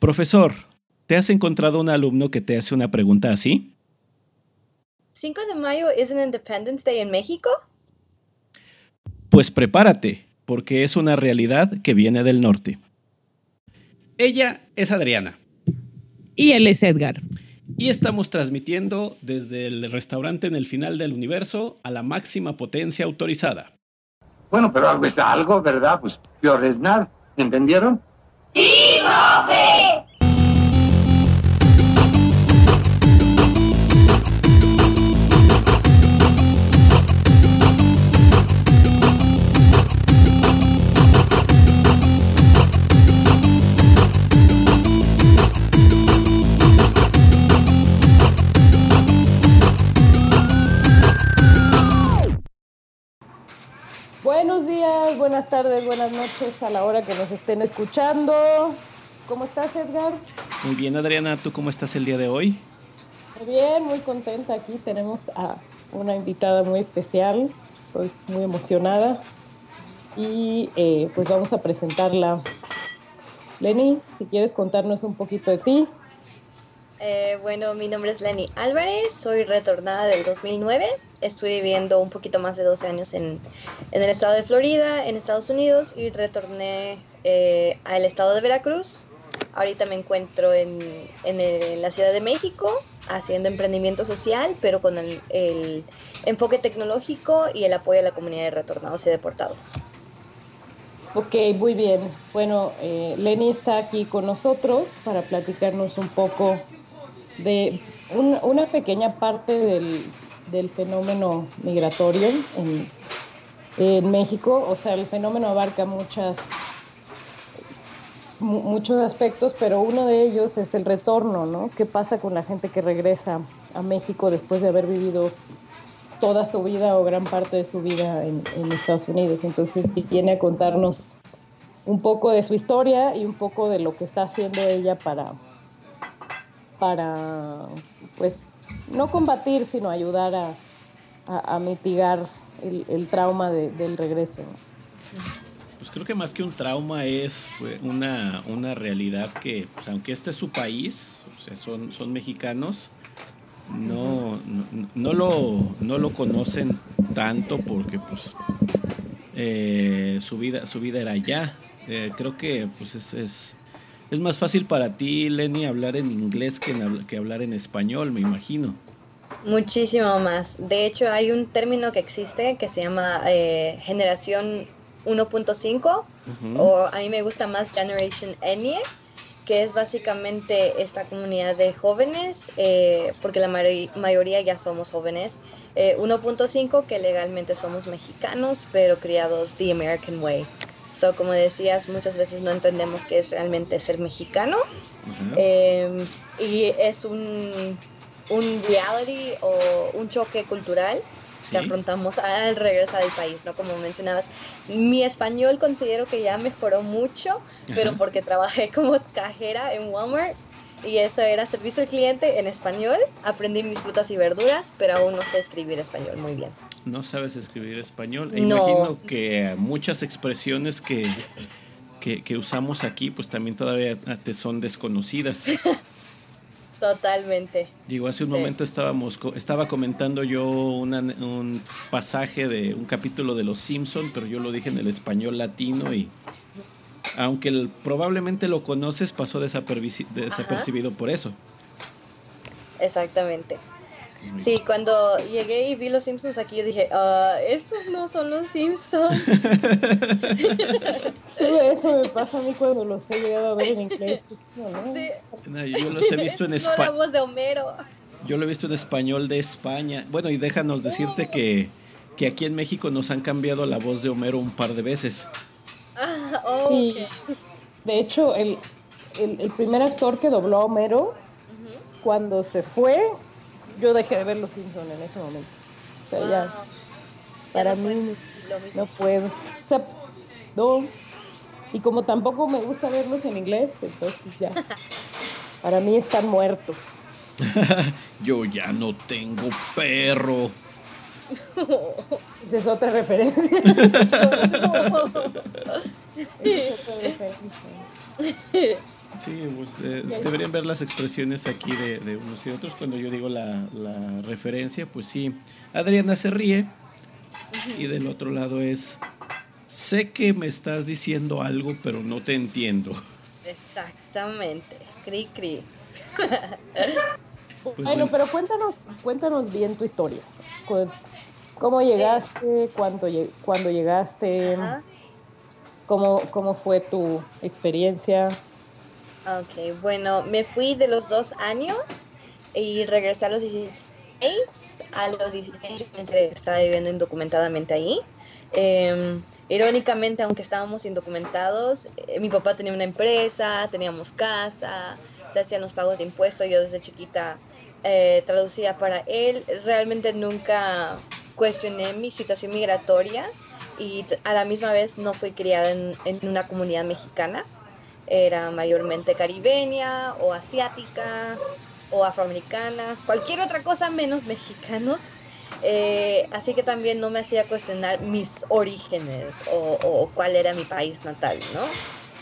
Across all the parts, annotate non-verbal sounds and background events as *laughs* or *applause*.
Profesor, ¿te has encontrado un alumno que te hace una pregunta así? ¿5 de mayo es un Independence Day en México? Pues prepárate, porque es una realidad que viene del norte. Ella es Adriana. Y él es Edgar. Y estamos transmitiendo desde el restaurante en el final del universo a la máxima potencia autorizada. Bueno, pero algo es algo, ¿verdad? Pues peor es nada. ¿Entendieron? ¡Sí, Buenos días, buenas tardes, buenas noches a la hora que nos estén escuchando. ¿Cómo estás, Edgar? Muy bien, Adriana, ¿tú cómo estás el día de hoy? Muy bien, muy contenta. Aquí tenemos a una invitada muy especial. Estoy muy emocionada. Y eh, pues vamos a presentarla. Lenny, si quieres contarnos un poquito de ti. Eh, bueno, mi nombre es Lenny Álvarez, soy retornada del 2009. Estuve viviendo un poquito más de 12 años en, en el estado de Florida, en Estados Unidos, y retorné eh, al estado de Veracruz. Ahorita me encuentro en, en, el- la Ciudad de México haciendo emprendimiento social, pero con el, enfoque tecnológico y el apoyo a la comunidad de retornados y deportados. Ok, muy bien. Bueno, eh, Lenny está aquí con nosotros para platicarnos un poco de un- una pequeña parte del, del fenómeno migratorio en, en México. O sea, el fenómeno abarca muchas, mu- muchos aspectos, pero uno de ellos es el retorno, ¿no? ¿Qué pasa con la gente que regresa a México después de haber vivido toda su vida o gran parte de su vida en, Estados Unidos. Entonces viene a contarnos un poco de su historia y un poco de lo que está haciendo ella para, para pues, no combatir, sino ayudar a, mitigar el, trauma de- del regreso. Pues creo que más que un trauma es pues, una, una realidad que, pues, aunque este es su país, son, son mexicanos, no, no, lo, no lo conocen tanto porque pues eh, su, vida, su vida era allá. Eh, creo que pues es, es, es más fácil para ti, Lenny, hablar en inglés que, que hablar en español, me imagino. Muchísimo más. De hecho, hay un término que existe que se llama eh, generación 1.5 Ujú. o a mí me gusta más Generation N, que es básicamente esta comunidad de jóvenes, eh, porque la mayoría ya somos jóvenes. Eh, 1.5 que legalmente somos mexicanos, pero criados the American way. So, como decías, muchas veces no entendemos qué es realmente ser mexicano. Ajá. Eh, y es un, un reality o un choque cultural que afrontamos al regresar al país, ¿no? Como mencionabas, mi español considero que ya mejoró mucho, pero Ajá. porque trabajé *laughs* como cajera en Walmart y eso era servicio al cliente en español, aprendí mis frutas y verduras, pero aún no sé escribir español muy bien. No sabes escribir español. E No. Imagino que muchas expresiones que, que, que usamos aquí, pues también todavía te son desconocidas. *laughs* Totalmente. Digo, hace un Sí. momento estábamos, estaba comentando yo una- un pasaje de un capítulo de Los Simpson, pero yo lo dije en el español latino y aunque el- probablemente lo conoces, pasó desapercibido por eso. Exactamente. Sí, cuando llegué y vi los Simpsons aquí, yo dije, "Ah, estos no son los Simpsons. *laughs* Sí, eso me pasa a mí cuando los he llegado a ver en inglés. ¿no? Sí, No, Yo los he visto en es *laughs* no la español. voz de Homero. Yo lo he visto en español de España. Bueno, y déjanos decirte que, que aquí en México nos han cambiado la voz de Homero un par de veces. Ah, oh, de hecho, el, el- el primer actor que dobló a Homero, cuando se fue, yo dejé de ver Los Simpson en ese momento. O sea, ya, para no mí no puedo. O sea, no. Y como tampoco me gusta verlos en inglés, entonces ya. *laughs* Para mí están muertos. *laughs* Yo ya no tengo perro. Esa es otra referencia. *laughs* Esa es otra referencia. Sí, pues eh, deberían ver las expresiones aquí de, de, unos y otros. Cuando yo digo la, la referencia, pues sí, Adriana se ríe y del otro lado es, sé que me estás diciendo algo, pero no te entiendo. Exactamente, cri cri. *laughs* Pues bueno, pero cuéntanos, cuéntanos bien tu historia. ¿Cómo llegaste? ¿Cuándo, cuándo llegaste? ¿Cómo, ¿Cómo fue tu experiencia? Ok, bueno, me fui de los dos años y regresé a los 16. A los 16 yo me estaba viviendo indocumentadamente ahí. Em, irónicamente, aunque estábamos indocumentados, eh, mi papá tenía una empresa, teníamos casa, se hacían los pagos de impuestos, yo desde chiquita eh, traducía para él. Realmente nunca cuestioné mi situación migratoria y a la misma vez no fui criada en, una comunidad mexicana. Era mayormente caribeña o asiática o afroamericana, cualquier otra cosa menos *laughs* mexicanos. Eh, así que también no me hacía cuestionar mis orígenes o, cuál era mi país natal, ¿no?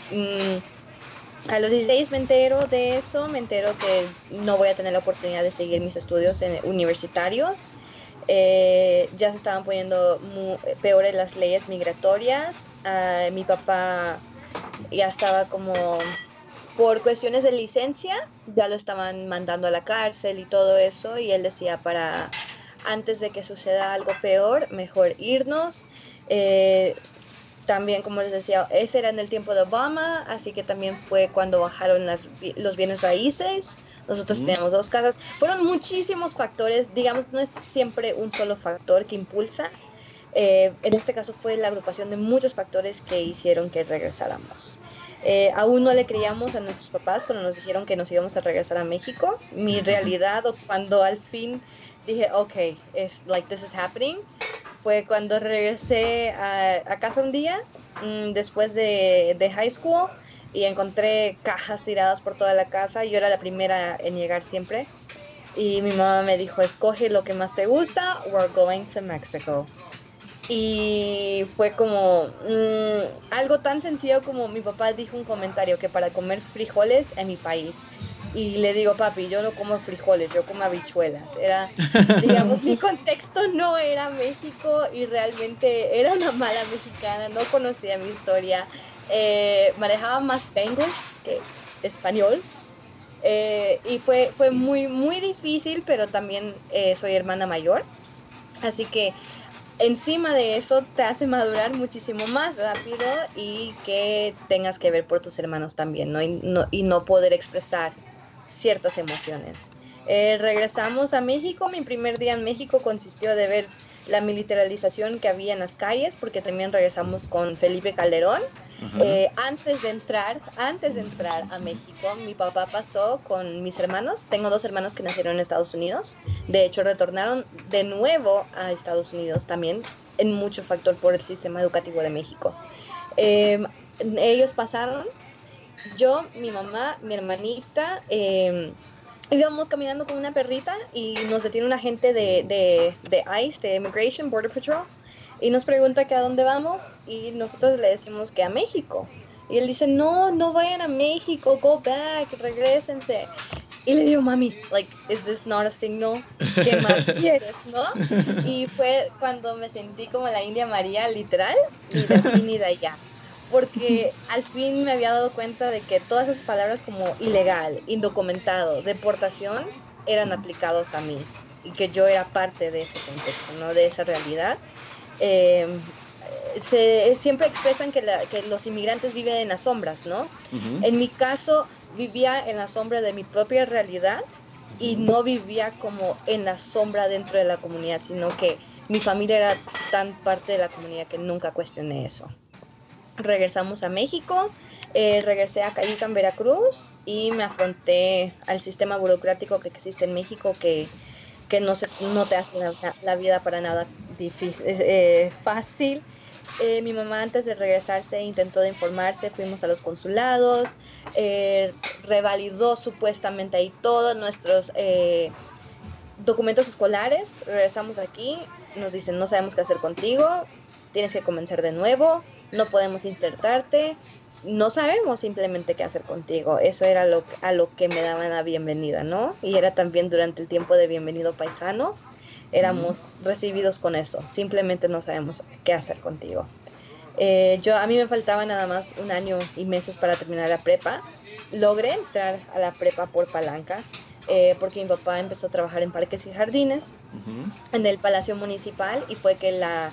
Mm, a los 16 me entero de eso, me entero que no voy a tener la oportunidad de seguir mis estudios universitarios. Eh, ya se estaban poniendo peores las leyes migratorias. Ah, mi papá ya estaba como por cuestiones de licencia, ya lo estaban mandando a la cárcel y todo eso, y él decía para antes de que suceda algo peor, mejor irnos. Eh, también, como les decía, ese era en el tiempo de Obama, así que también fue cuando bajaron las, los bienes raíces. Nosotros teníamos dos casas. Fueron muchísimos factores, digamos, no es siempre un solo factor que impulsa. Eh, en este caso fue la agrupación de muchos factores que hicieron que regresáramos. Eh, aún no le creíamos a nuestros papás cuando nos dijeron que nos íbamos a regresar a México. Mi realidad, o cuando al fin dije, ok, es like this is happening, fue cuando regresé a, casa un día mm, después de, de, high school y encontré cajas tiradas por toda la casa. Yo era la primera en llegar siempre. Y mi mamá me dijo, escoge lo que más te gusta, we're going to Mexico. Y fue como mm, algo tan sencillo como mi papá dijo un comentario que para comer frijoles en mi país y le digo, papi, yo no como frijoles, yo como habichuelas. Era, *laughs* digamos, mi contexto no era México y realmente era una mala mexicana, no conocía mi historia. Eh, manejaba más Spanglish que español. Eh, y fue, fue muy, muy difícil, pero también eh, soy hermana mayor. Así que encima de eso te hace madurar muchísimo más rápido y que tengas que ver por tus hermanos también, ¿no? Y no, y no poder expresar ciertas emociones. Eh, regresamos a México. Mi primer día en México consistió de ver la militarización que había en las calles, porque también regresamos con Felipe Calderón. Eh, antes de entrar, antes de entrar a México, mi papá pasó con mis hermanos. Tengo dos hermanos que nacieron en Estados Unidos. De hecho, retornaron de nuevo a Estados Unidos también, en mucho factor por el sistema educativo de México. Eh, ellos pasaron yo, mi mamá, mi hermanita, eh, íbamos caminando con una perrita y nos detiene un agente de, de, de ICE, de Immigration Border Patrol, y nos pregunta que a dónde vamos y nosotros le decimos que a México. Y él dice, no, no vayan a México, go back, regresense. Y le digo, mami, like, is this not a signal? ¿Qué más *laughs* quieres, no? Y fue cuando me sentí como la India María, literal, ni de aquí ni de allá porque al fin me había dado cuenta de que todas esas palabras como ilegal, indocumentado, deportación, eran aplicados a mí y que yo era parte de ese contexto, ¿no? de esa realidad. Em, se, siempre expresan que, los inmigrantes viven en las sombras, ¿no? En mi caso, vivía en la sombra de mi propia realidad y no vivía como en la sombra dentro de la comunidad, sino que mi familia era tan parte de la comunidad que nunca cuestioné eso. Regresamos a México, eh, regresé a Cayuca, Veracruz, y me afronté al sistema burocrático que existe en México que, que no, se, no te hace la, vida para nada difícil, eh, fácil. Eh, mi mamá antes de regresarse intentó de informarse, fuimos a los consulados, revalidó supuestamente ahí todos nuestros documentos escolares, regresamos aquí, nos dicen no sabemos qué hacer contigo, tienes que comenzar de nuevo, no podemos insertarte, no sabemos simplemente qué hacer contigo. Eso era lo, a lo que me daban la bienvenida, ¿no? Y era también durante el tiempo de bienvenido paisano, éramos recibidos con eso. Simplemente no sabemos qué hacer contigo. Eh, yo, a mí me faltaba nada más un año y meses para terminar la prepa. Logré entrar a la prepa por palanca. Eh, porque mi papá empezó a trabajar en parques y jardines, en el Palacio Municipal, y fue que la,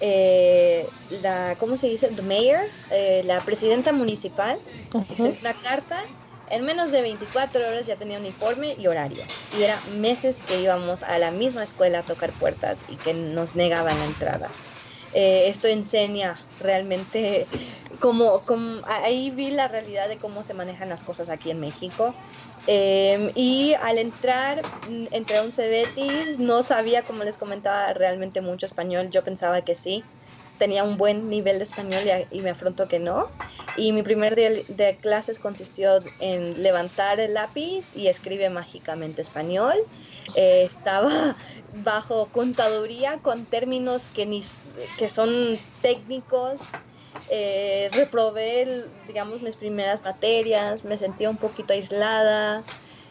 eh, la ¿cómo se dice? The mayor, eh, la presidenta municipal, hizo una carta. En menos de 24 horas ya tenía uniforme y horario. Y era meses que íbamos a la misma escuela a tocar puertas y que nos negaban la entrada. Esto enseña realmente cómo, cómo, ahí vi la realidad de cómo se manejan las cosas aquí en México Em, y al entrar, mm, entré a un Cebetis, no sabía, como les comentaba, realmente mucho español. Yo pensaba que sí, tenía un buen nivel de español y, me afrontó que no. Y mi primer día de clases consistió en levantar el lápiz y escribe mágicamente español. Eh, estaba *laughs* bajo contaduría con términos que, ni, que son técnicos eh, reprobé, digamos, mis primeras materias, me sentía un poquito aislada.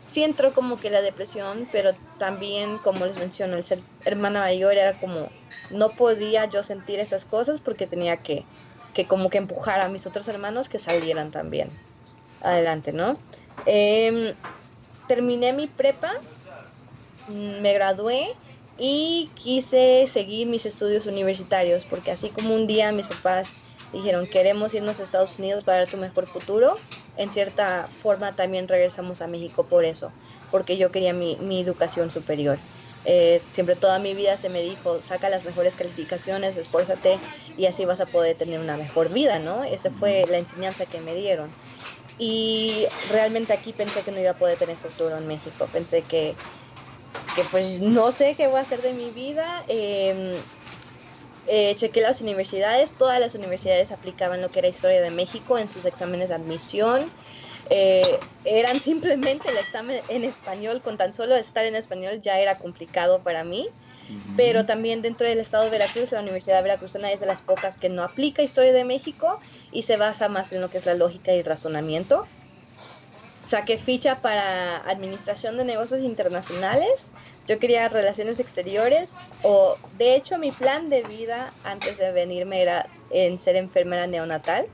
Sí entró como que la depresión, pero también, como les menciono, el ser hermana mayor era como, no podía yo sentir esas cosas porque tenía que, que como que empujar a mis otros hermanos que salieran también adelante, ¿no? Em, terminé mi prepa, mm, me gradué y quise seguir mis estudios universitarios porque así como un día mis papás dijeron, queremos irnos a Estados Unidos para dar tu mejor futuro, en cierta forma también regresamos a México por eso, porque yo quería mi, mi educación superior. Eh, siempre toda mi vida se me dijo, saca las mejores calificaciones, esfuérzate y así vas a poder tener una mejor vida, ¿no? Esa fue la enseñanza que me dieron. Y realmente aquí pensé que no iba a poder tener futuro en México, pensé que, que pues no sé qué voy a hacer de mi vida. Eh, eh, chequé las universidades, todas las universidades aplicaban lo que era historia de México en sus exámenes de admisión. Eh, eran *laughs* simplemente el examen en español, con tan solo estar en español ya era complicado para mí. Pero también dentro del estado de Veracruz, la Universidad Veracruzana es de las pocas que no aplica historia de México y se basa más en lo que es la lógica y razonamiento saqué ficha para administración de negocios internacionales. Yo quería relaciones exteriores o de hecho mi plan de vida antes de venirme era en ser enfermera neonatal.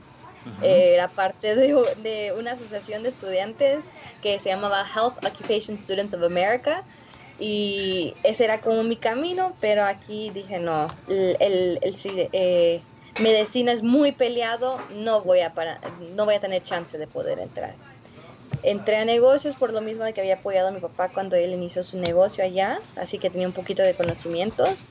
era parte de, de, una asociación de estudiantes que se llamaba Health Occupation Students of America y ese era como mi camino, pero aquí dije no, el, el, eh, medicina es muy peleado, no voy a para, no voy a tener chance de poder entrar. Entré a negocios por lo mismo de que había apoyado a mi papá cuando él inició su negocio allá, así que tenía un poquito de conocimientos.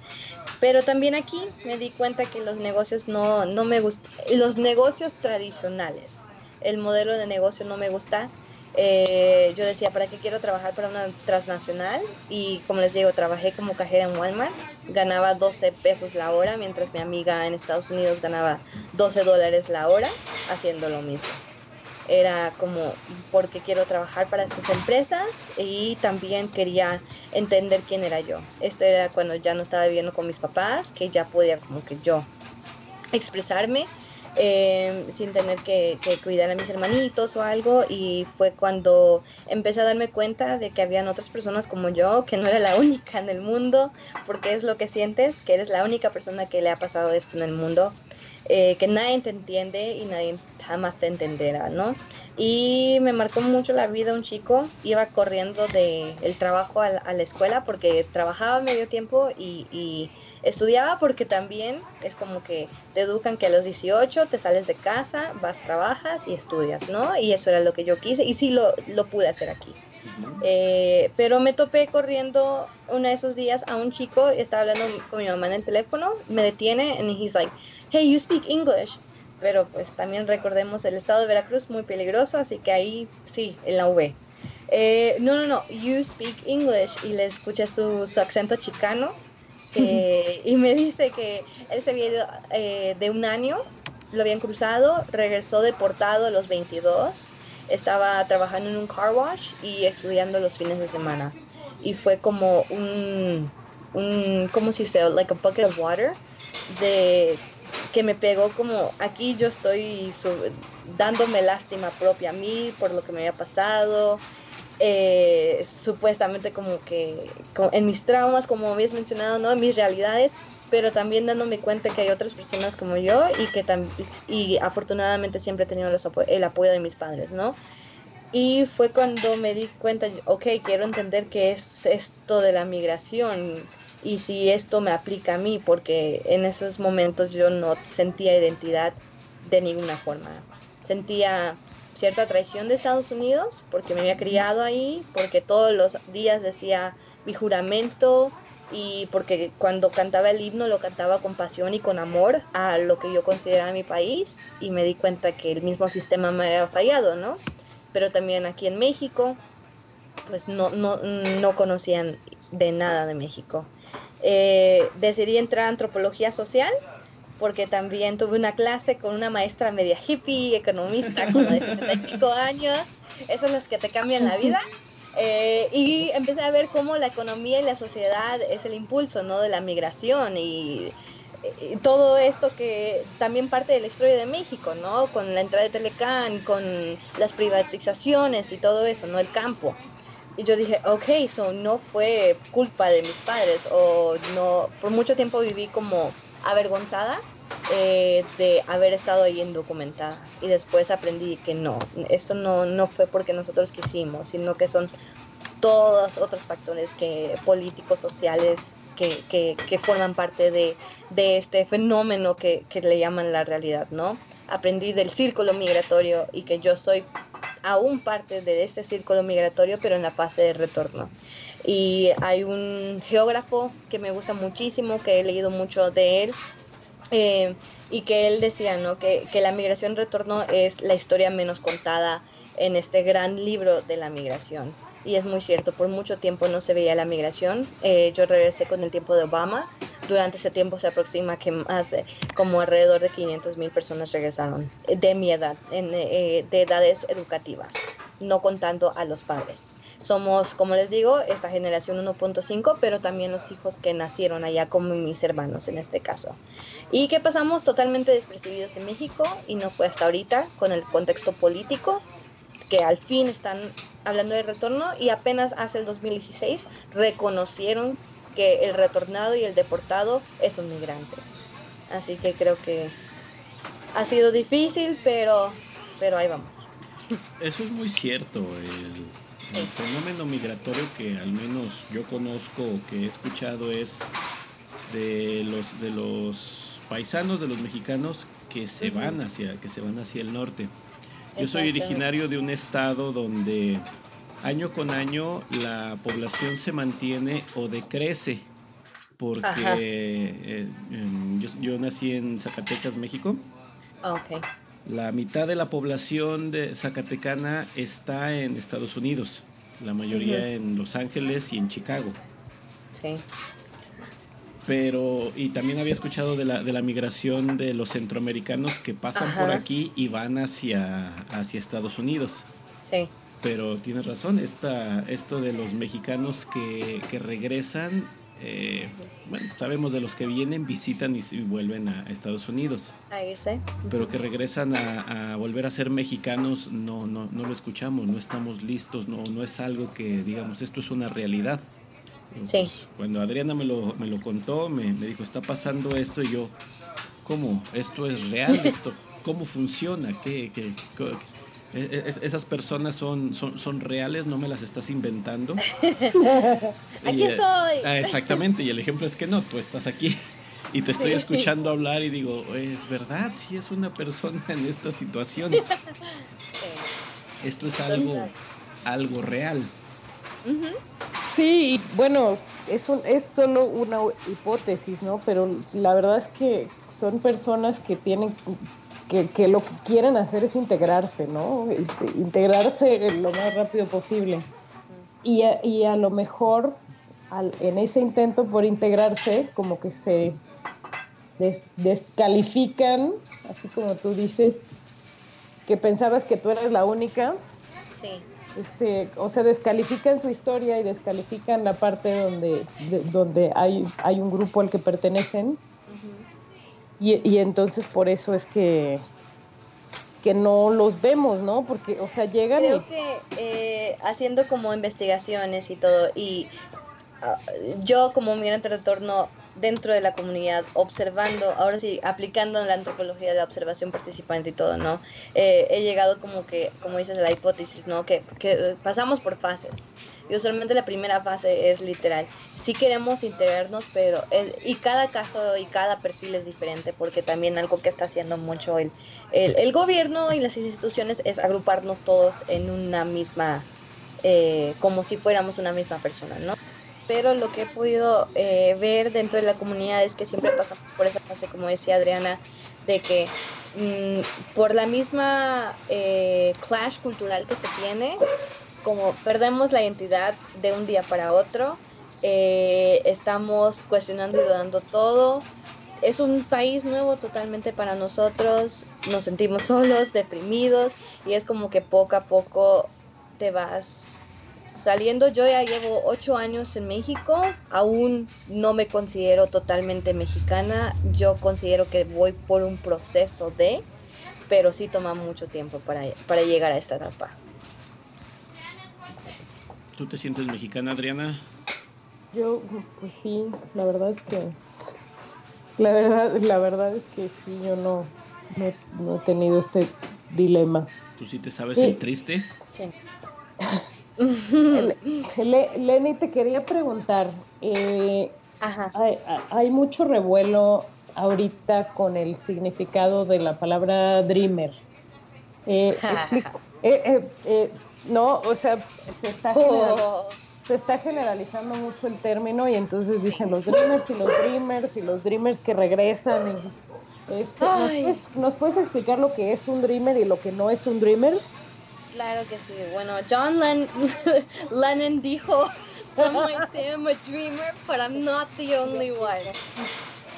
Pero también aquí me di cuenta que los negocios no, no me gustan, los negocios tradicionales, el modelo de negocio no me gusta. Eh, yo decía, ¿para qué quiero trabajar para una transnacional? Y como les digo, trabajé como cajera en Walmart, ganaba 12 pesos la hora, mientras mi amiga en Estados Unidos ganaba 12 dólares la hora haciendo lo mismo era como porque quiero trabajar para estas empresas y también quería entender quién era yo. Esto era cuando ya no estaba viviendo con mis papás, que ya podía como que yo expresarme eh, sin tener que, cuidar a mis hermanitos o algo. Y fue cuando empecé a darme cuenta de que habían otras personas como yo, que no era la única en el mundo, porque es lo que sientes, que eres la única persona que le ha pasado esto en el mundo eh, que nadie te entiende y nadie jamás te entenderá, ¿no? Y me marcó mucho la vida un chico, iba corriendo del el trabajo a la, escuela porque trabajaba medio tiempo y, estudiaba porque también es como que te educan que a los 18 te sales de casa, vas, trabajas y estudias, ¿no? Y eso era lo que yo quise y sí lo, lo pude hacer aquí. Eh, pero me topé corriendo uno de esos días a un chico, estaba hablando con mi mamá en el teléfono, me detiene y he's like, hey, you speak English. Pero pues también recordemos el estado de Veracruz muy peligroso, así que ahí sí, en la V. Eh, no, no, no, you speak English y le escuché su, su acento chicano *laughs* y me dice que él se había ido eh, de un año, lo habían cruzado, regresó deportado a los 22, estaba trabajando en un car wash y estudiando los fines de semana. Y fue como un, un ¿cómo se dice? Like a bucket of water de que me pegó como aquí yo estoy dándome lástima propia a mí por lo que me había pasado, eh, supuestamente como que en mis traumas, como habías mencionado, ¿no? en mis realidades, pero también dándome cuenta que hay otras personas como yo y que y afortunadamente siempre he tenido el apoyo de mis padres, ¿no? Y fue cuando me di cuenta, ok, quiero entender qué es esto de la migración y si esto me aplica a mí, porque en esos momentos yo no sentía identidad de ninguna forma. Sentía cierta traición de Estados Unidos porque me había criado ahí, porque todos los días decía mi juramento y porque cuando cantaba el himno lo cantaba con pasión y con amor a lo que yo consideraba mi país y me di cuenta que el mismo sistema me había fallado, ¿no? Pero también aquí en México, pues no, no, no conocían de nada de México. Eh, decidí entrar a antropología social porque también tuve una clase con una maestra media hippie, economista, como de 75 años, esos los que te cambian la vida. Eh, y empecé a ver cómo la economía y la sociedad es el impulso ¿no? de la migración y, todo esto que también parte de la historia de México, ¿no? Con la entrada de Telecán, con las privatizaciones y todo eso, ¿no? El campo. Y yo dije, ok, eso no fue culpa de mis padres o no, por mucho tiempo viví como avergonzada eh, de haber estado ahí indocumentada. Y después aprendí que no, eso no, no fue porque nosotros quisimos, sino que son todos otros factores que políticos, sociales, que, que, que forman parte de, de este fenómeno que, que, le llaman la realidad, ¿no? Aprendí del círculo migratorio y que yo soy aún parte de este círculo migratorio, pero en la fase de retorno. Y hay un geógrafo que me gusta muchísimo, que he leído mucho de él, eh, y que él decía ¿no? que, que la migración retorno es la historia menos contada en este gran libro de la migración. Y es muy cierto, por mucho tiempo no se veía la migración. Eh, yo regresé con el tiempo de Obama. Durante ese tiempo se aproxima que más de como alrededor de 500 mil personas regresaron de mi edad, en, eh, de edades educativas, no contando a los padres. Somos, como les digo, esta generación 1.5, pero también los hijos que nacieron allá, como mis hermanos en este caso. Y que pasamos totalmente despercibidos en México y no fue hasta ahorita con el contexto político que al fin están hablando de retorno y apenas hace el 2016 reconocieron que el retornado y el deportado es un migrante. Así que creo que ha sido difícil, pero, pero ahí vamos. Eso es muy cierto. El, el fenómeno migratorio que al menos yo conozco o que he escuchado es de los de los paisanos de los mexicanos que se van hacia que se van hacia el norte. Yo soy originario de un estado donde año con año la población se mantiene o decrece porque eh, yo, yo, nací en Zacatecas, México. Okay. La mitad de la población de Zacatecana está en Estados Unidos, la mayoría en Los Ángeles y en Chicago. Sí. Pero, y también había escuchado de la, de la migración de los centroamericanos que pasan por aquí y van hacia, hacia Estados Unidos. Sí. Pero tienes razón, esta, esto de los mexicanos que, que regresan eh, bueno, sabemos de los que vienen, visitan y, vuelven a Estados Unidos. Ahí sí. Pero que regresan a, volver a ser mexicanos, no, no, no lo escuchamos, no estamos listos, no, no es algo que digamos, esto es una realidad. Sí. cuando Adriana me lo, me lo contó, me, me, dijo, está pasando esto, y yo, ¿cómo? ¿Esto es real? ¿Esto cómo funciona? ¿Qué, qué, qué esas personas son, son, son reales, no me las estás inventando. *laughs* aquí estoy. Ah, exactamente, y el ejemplo es que no, tú estás aquí y te estoy escuchando hablar y digo, es verdad, sí es una persona en esta situación. *laughs* Esto es algo, algo real. Sí, bueno, es, un, es solo una hipótesis, ¿no? Pero la verdad es que son personas que tienen que, lo que quieren hacer es integrarse, ¿no? Integrarse lo más rápido posible. Y a, y a lo mejor en ese intento por integrarse, como que se descalifican, así como tú dices, que pensabas que tú eras la única. Sí. Este, o sea, descalifican su historia y descalifican la parte donde, donde hay, hay un grupo al que pertenecen Y, y entonces por eso es que, que no los vemos, ¿no? Porque, o sea, llegan Creo y... que eh, haciendo como investigaciones y todo, y ah, yo como migrante de retorno dentro de la comunidad, observando, ahora sí, aplicando la antropología de la observación participante y todo, ¿no? Eh, he llegado como que, como dices, la hipótesis, ¿no? Que, que pasamos por fases. Y usualmente la primera fase es literal. Sí queremos integrarnos, pero el, y cada caso y cada perfil es diferente, porque también algo que está haciendo mucho el, el, el gobierno y las instituciones es agruparnos todos en una misma, eh, como si fuéramos una misma persona, ¿no? Pero lo que he podido eh, ver dentro de la comunidad es que siempre pasamos por esa fase, como decía Adriana, de que mmm, por la misma eh, clash cultural que se tiene, como perdemos la identidad de un día para otro, eh, estamos cuestionando y dudando todo. Es un país nuevo totalmente para nosotros, nos sentimos solos, deprimidos y es como que poco a poco te vas saliendo, yo ya llevo ocho años en México, aún no me considero totalmente mexicana, yo considero que voy por un proceso de, pero sí toma mucho tiempo para, para llegar a esta etapa. ¿Tú te sientes mexicana, Adriana? Yo, pues sí, la verdad es que, la verdad, la verdad es que sí, yo no, no, no he tenido este dilema. ¿Tú sí te sabes sí. el triste? Sí. *laughs* Le, Lenny, te quería preguntar, eh, hay, hay, mucho revuelo ahorita con el significado de la palabra dreamer. Eh, explico, eh, no, o sea, se está, general, oh. se está generalizando mucho el término y entonces dicen los dreamers y los dreamers y los dreamers que regresan. Y, este, ¿nos, puedes, ¿Nos puedes explicar lo que es un dreamer y lo que no es un dreamer? Claro que sí. Bueno, John Len *laughs* Lennon dijo, some might say I'm a dreamer, but I'm not the only one.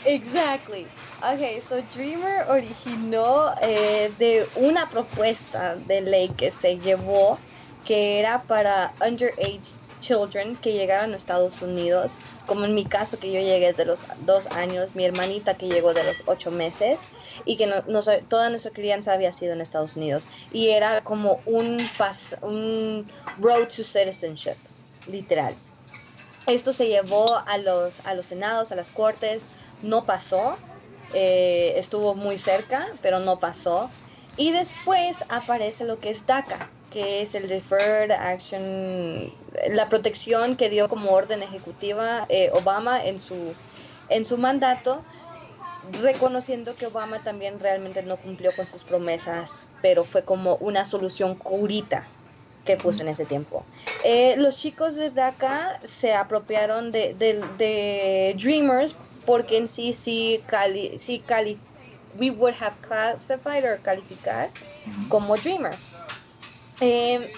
Exactly. Okay, so Dreamer originó eh, de una propuesta de ley que se llevó que era para underage children que llegaron a Estados Unidos, como en mi caso que yo llegué de los dos años, mi hermanita que llegó de los ocho meses y que no, no, toda nuestra crianza había sido en Estados Unidos y era como un, pas, un road to citizenship, literal. Esto se llevó a los, a los senados, a las cortes, no pasó, eh, estuvo muy cerca, pero no pasó. Y después aparece lo que es DACA, que es el Deferred Action, la protección que dio como orden ejecutiva eh, Obama en su, en su mandato, reconociendo que Obama también realmente no cumplió con sus promesas, pero fue como una solución curita que puso en ese tiempo. Eh, los chicos de DACA se apropiaron de, de, de Dreamers porque en sí sí cali, sí cali, we would have classified or calificar como Dreamers. Eh,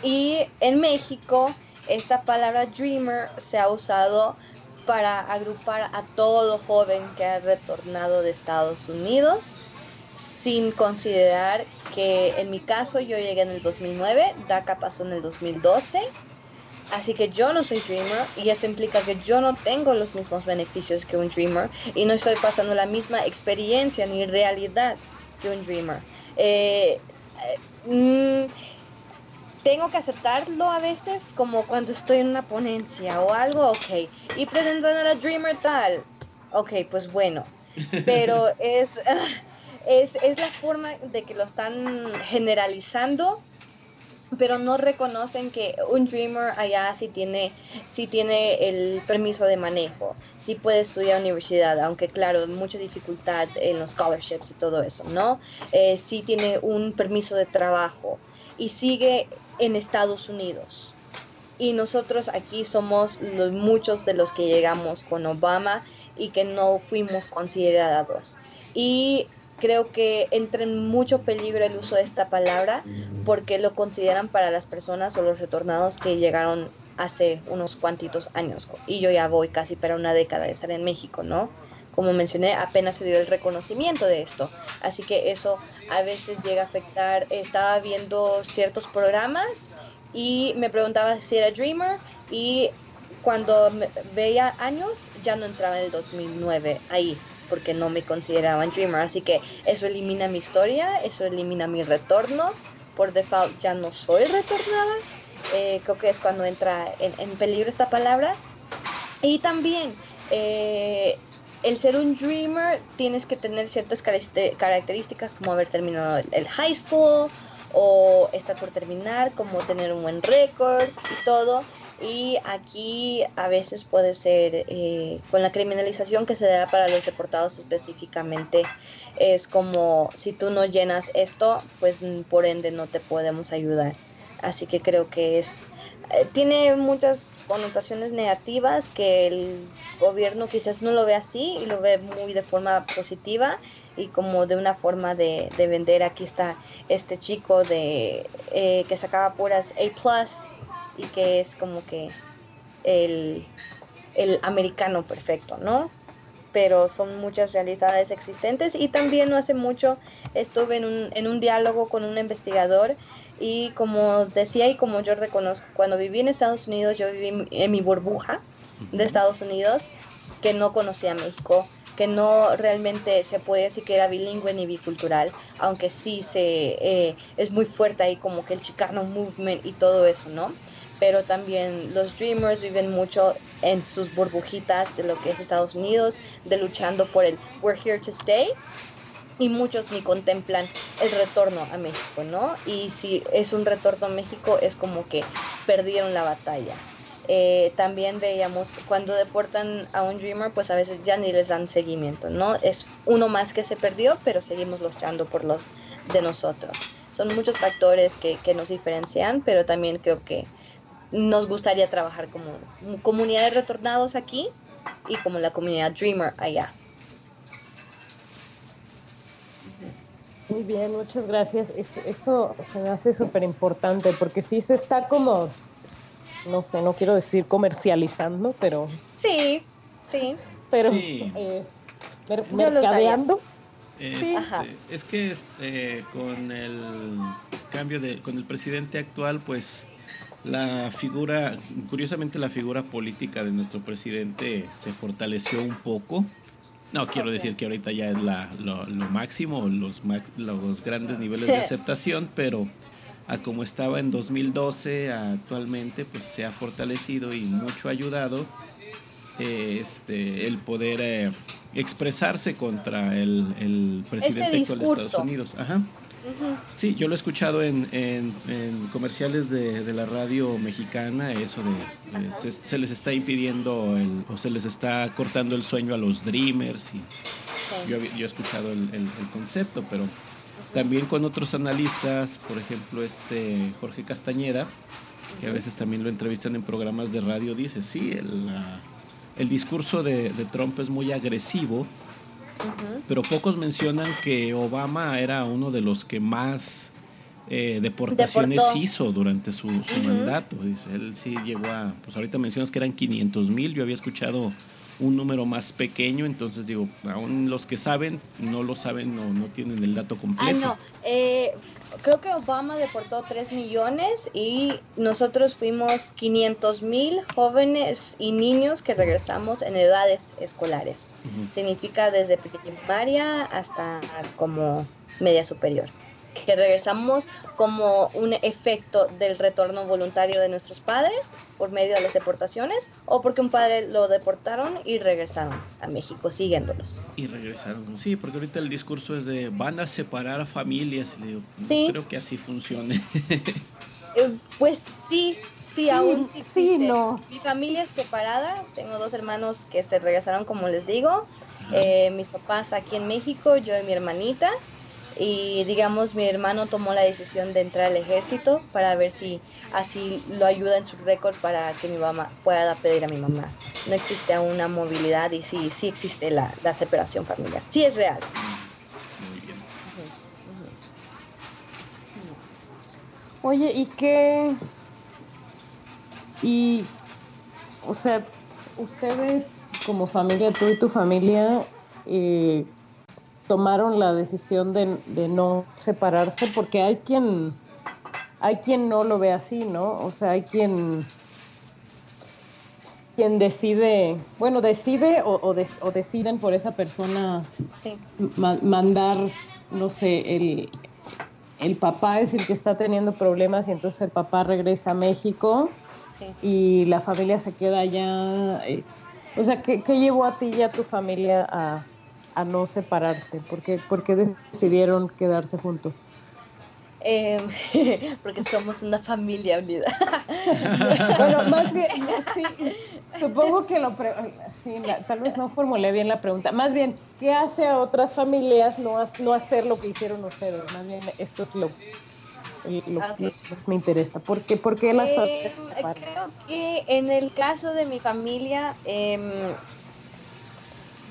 y en México, esta palabra dreamer se ha usado para agrupar a todo joven que ha retornado de Estados Unidos, sin considerar que en mi caso yo llegué en el 2009, DACA pasó en el 2012, así que yo no soy dreamer y esto implica que yo no tengo los mismos beneficios que un dreamer y no estoy pasando la misma experiencia ni realidad que un dreamer. Eh, eh, tengo que aceptarlo a veces como cuando estoy en una ponencia o algo, ok. Y presentan a la Dreamer tal, ok, pues bueno. *laughs* Pero es, *laughs* es, es la forma de que lo están generalizando, pero no reconocen que un Dreamer allá sí tiene, sí tiene el permiso de manejo, sí puede estudiar universidad, aunque claro, mucha dificultad en los scholarships y todo eso, ¿no? Eh, sí tiene un permiso de trabajo y sigue en Estados Unidos. Y nosotros aquí somos los, muchos de los que llegamos con Obama y que no fuimos considerados. Y creo que entra en mucho peligro el uso de esta palabra porque lo consideran para las personas o los retornados que llegaron hace unos cuantitos años. Y yo ya voy casi para una década de estar en México, ¿no? Como mencioné, apenas se dio el reconocimiento de esto. Así que eso a veces llega a afectar. Estaba viendo ciertos programas y me preguntaba si era Dreamer y cuando veía años ya no entraba en el 2009 ahí. porque no me consideraban Dreamer. Así que eso elimina mi historia, eso elimina mi retorno. Por default ya no soy retornada. Eh, creo que es cuando entra en, peligro esta palabra. Y también eh, el ser un dreamer tienes que tener ciertas características como haber terminado el high school o estar por terminar, como tener un buen récord y todo. Y aquí a veces puede ser eh, con la criminalización que se da para los deportados específicamente, es como si tú no llenas esto, pues por ende no te podemos ayudar. Así que creo que es tiene muchas connotaciones negativas que el gobierno quizás no lo ve así y lo ve muy de forma positiva y como de una forma de, vender aquí está este chico de eh, que sacaba puras A plus y que es como que el, el americano perfecto, ¿no? Pero son muchas realidades existentes y también no hace mucho estuve en un, en un diálogo con un investigador y como decía y como yo reconozco, cuando viví en Estados Unidos, yo viví en mi burbuja de Estados Unidos, que no conocía México, que no realmente se puede decir que era bilingüe ni bicultural, aunque sí se, eh, es muy fuerte ahí como que el Chicano Movement y todo eso, ¿no? Pero también los Dreamers viven mucho en sus burbujitas de lo que es Estados Unidos, de luchando por el We're Here to Stay. Y muchos ni contemplan el retorno a México, ¿no? Y si es un retorno a México, es como que perdieron la batalla. Eh, también veíamos cuando deportan a un Dreamer, pues a veces ya ni les dan seguimiento, ¿no? Es uno más que se perdió, pero seguimos luchando por los de nosotros. Son muchos factores que, que nos diferencian, pero también creo que nos gustaría trabajar como comunidad de retornados aquí y como la comunidad Dreamer allá. Muy bien, muchas gracias. eso se me hace súper importante porque sí se está como, no sé, no quiero decir comercializando, pero... Sí, sí. Pero Eh, mercadeando. Este, es que este, con el cambio de, con el presidente actual, pues la figura, curiosamente la figura política de nuestro presidente se fortaleció un poco. No quiero decir que ahorita ya es la, lo, máximo, los, los grandes niveles de aceptación, pero a como estaba en 2012 actualmente, pues se ha fortalecido y mucho ha ayudado eh, este, el poder eh, expresarse contra el, el presidente este actual de Estados Unidos. Ajá. Sí, yo lo he escuchado en, comerciales de, la radio mexicana, eso de eh, se, les está impidiendo el, o se les está cortando el sueño a los dreamers. Y yo, he escuchado el, concepto, pero también con otros analistas, por ejemplo, este Jorge Castañeda, que a veces también lo entrevistan en programas de radio, dice, sí, el, el discurso de, de Trump es muy agresivo pero pocos mencionan que Obama era uno de los que más eh, deportaciones hizo durante su, mandato. él sí llegó a, pues ahorita mencionas que eran 500 mil, yo había escuchado un número más pequeño, entonces digo, aún los que saben no lo saben o no, tienen el dato completo. Ah, no, eh, creo que Obama deportó 3 millones y nosotros fuimos 500 mil jóvenes y niños que regresamos en edades escolares. Significa desde primaria hasta como media superior que regresamos como un efecto del retorno voluntario de nuestros padres por medio de las deportaciones o porque un padre lo deportaron y regresaron a México siguiéndolos. Y regresaron, sí, porque ahorita el discurso es de van a separar familias. Le digo, sí. creo que así funcione. *laughs* Eh, pues sí, sí, aún sí, no. Mi familia es separada, tengo dos hermanos que se regresaron, como les digo. Eh, mis papás aquí en México, yo y mi hermanita y digamos mi hermano tomó la decisión de entrar al ejército para ver si así lo ayuda en su récord para que mi mamá pueda pedir a mi mamá. No existe aún una movilidad y sí, sí existe la, separación familiar. Sí es real. Oye, ¿y qué? Y, o sea, ustedes como familia, tú y tu familia, eh, tomaron la decisión de, no separarse porque hay quien hay quien no lo ve así, ¿no? O sea, hay quien quien decide, bueno, decide o, o, deciden por esa persona Sí, ma- mandar, no sé, el, el papá es el que está teniendo problemas y entonces el papá regresa a México sí. y la familia se queda allá. eh, o sea, ¿qué, qué llevó a ti y a tu familia a, a no separarse? ¿Por qué, por qué decidieron quedarse juntos? Em, *laughs* porque somos una familia unida. *laughs* Bueno, más bien, sí, supongo que lo... pre- sí, tal vez no formulé bien la pregunta. Más bien, ¿qué hace a otras familias no, no hacer lo que hicieron ustedes? Más bien, eso es lo, lo Ah, que más me interesa. ¿Por qué, por qué las Em, creo que en el caso de mi familia, em,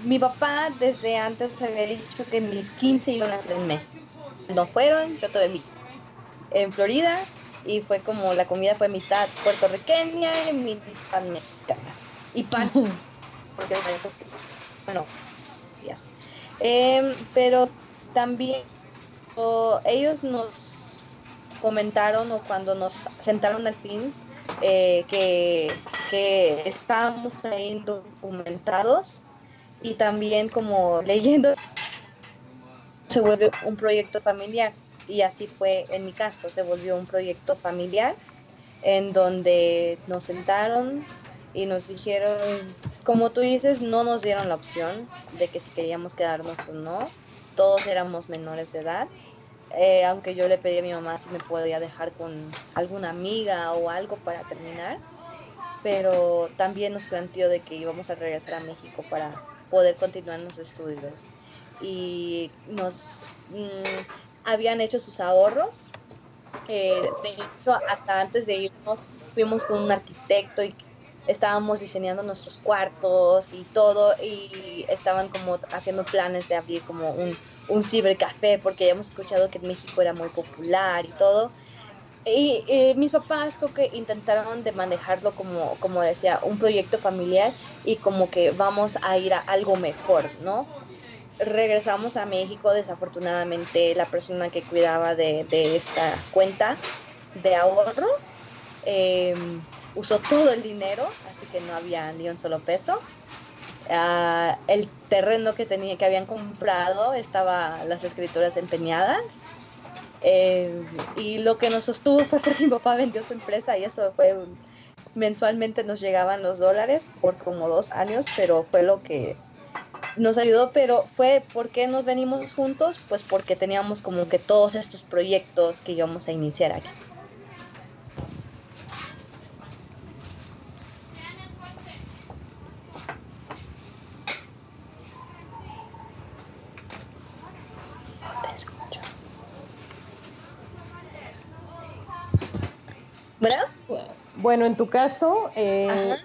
mi papá desde antes había dicho que mis 15 iban a ser en México. No fueron, yo tuve mi en Florida y fue como la comida fue mitad puertorriqueña y mitad mexicana. Y pan, *laughs* porque bueno, días. Em, pero también ellos nos comentaron o cuando nos sentaron al fin eh, que, que estábamos ahí documentados y también como leyendo se vuelve un proyecto familiar. Y así fue en mi caso, se volvió un proyecto familiar en donde nos sentaron y nos dijeron, como tú dices, no nos dieron la opción de que si queríamos quedarnos o no, todos éramos menores de edad, eh, aunque yo le pedí a mi mamá si me podía dejar con alguna amiga o algo para terminar, pero también nos planteó de que íbamos a regresar a México para poder continuar los estudios y nos mm, habían hecho sus ahorros. Eh, de hecho, hasta antes de irnos, fuimos con un arquitecto y estábamos diseñando nuestros cuartos y todo, y estaban como haciendo planes de abrir como un, un cibercafé, porque ya hemos escuchado que en México era muy popular y todo. Y eh, mis papás creo que intentaron de manejarlo como, como decía, un proyecto familiar y como que vamos a ir a algo mejor, ¿no? regresamos a México, desafortunadamente la persona que cuidaba de, de esta cuenta de ahorro eh, usó todo el dinero, así que no había ni un solo peso. Ah, el terreno que, tenía, que habían comprado estaba las escrituras empeñadas. Eh, y lo que nos sostuvo fue porque mi papá vendió su empresa y eso fue un- mensualmente nos llegaban los dólares por como dos años, pero fue lo que nos ayudó, pero fue ¿por qué nos venimos juntos? Pues porque teníamos como que todos estos proyectos que íbamos a iniciar aquí. No te escucho. ¿Bueno? Bueno, en tu caso, eh, Ajá.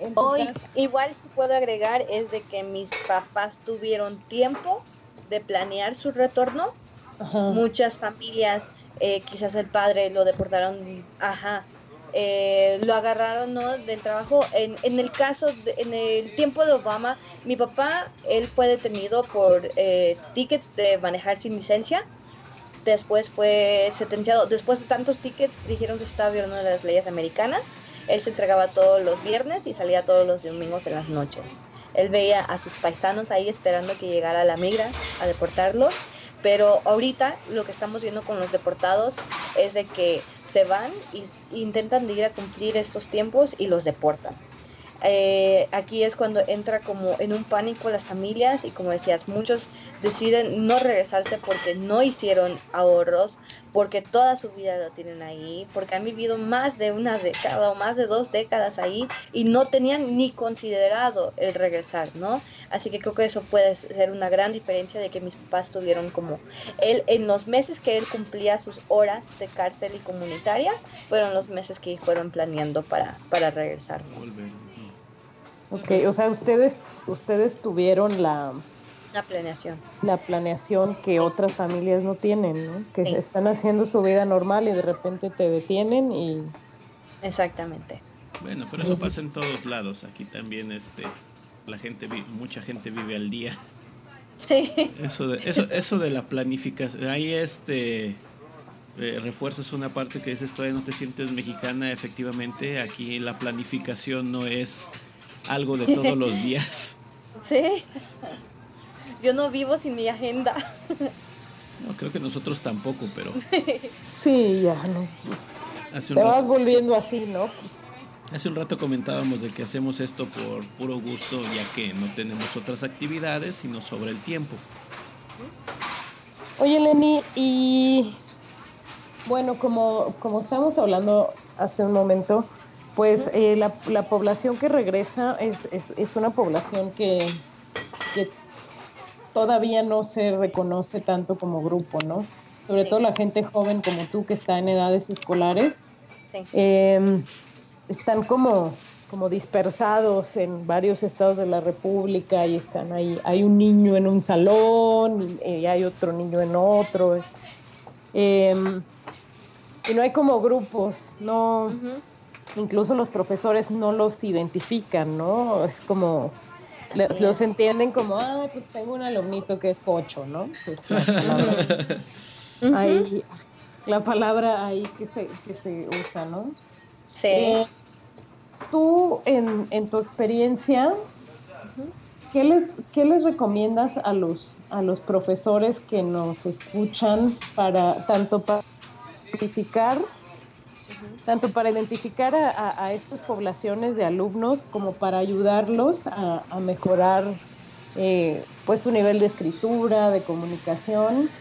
en tu Hoy, caso- igual si puedo agregar, es de que mis papás tuvieron tiempo de planear su retorno. Ajá. Muchas familias, eh, quizás el padre lo deportaron, ajá, eh, lo agarraron ¿no? del trabajo. En, en el caso, de- en el tiempo de Obama, mi papá, él fue detenido por eh, tickets de manejar sin licencia. Después fue sentenciado, después de tantos tickets, dijeron que estaba violando las leyes americanas. Él se entregaba todos los viernes y salía todos los domingos en las noches. Él veía a sus paisanos ahí esperando que llegara la migra a deportarlos. Pero ahorita lo que estamos viendo con los deportados es de que se van s- intentan de ir a cumplir estos tiempos y los deportan. Eh, aquí es cuando entra como en un pánico las familias y como decías, muchos deciden no regresarse porque no hicieron ahorros, porque toda su vida lo tienen ahí, porque han vivido más de una década o más de dos décadas ahí y no tenían ni considerado el regresar, ¿no? Así que creo que eso puede ser una gran diferencia de que mis papás tuvieron como él en los meses que él cumplía sus horas de cárcel y comunitarias fueron los meses que fueron planeando para, para regresarnos. Volver. Ok, o sea, ustedes, ustedes tuvieron la, Una planeación. la planeación que Sí. otras familias no tienen, ¿no? Que Sí. están haciendo su vida normal y de repente te detienen y... Exactamente. Bueno, pero eso pasa en todos lados. Aquí también este la gente vi- mucha gente vive al día. Sí. Eso de, eso, eso de la planificación, ahí este eh, refuerzas una parte que dices, todavía no te sientes mexicana, efectivamente, aquí la planificación no es algo de todos los días. *laughs* Sí. Yo no vivo sin mi agenda. No, creo que nosotros tampoco, pero... Sí, ya nos... Hace Te vas volviendo así, ¿no? hace un rato comentábamos de que hacemos esto por puro gusto, ya que no tenemos otras actividades y nos sobra el tiempo. Oye, Lenny, y bueno, como, como estábamos hablando hace un momento, pues eh, la, la población que regresa es, es, es una población que, que todavía no se reconoce tanto como grupo, ¿no? Sobre Sí. todo la gente joven como tú que está en edades escolares, Sí. eh, están como, como dispersados en varios estados de la República y están ahí. Hay un niño en un salón y, y hay otro niño en otro. Eh, y no hay como grupos, no. Incluso los profesores no los identifican, ¿no? Es como, Así los es. entienden como, ah, pues tengo un alumnito que es pocho, ¿no? Pues *laughs* la palabra, ahí, la palabra ahí que se, que se usa, ¿no? Sí. Eh, tú, en, en tu experiencia, ¿qué les, qué les recomiendas a los, a los profesores que nos escuchan para tanto para identificar, tanto para identificar a, a- a estas poblaciones de alumnos como para ayudarlos a, a mejorar eh, pues su nivel de escritura, de comunicación?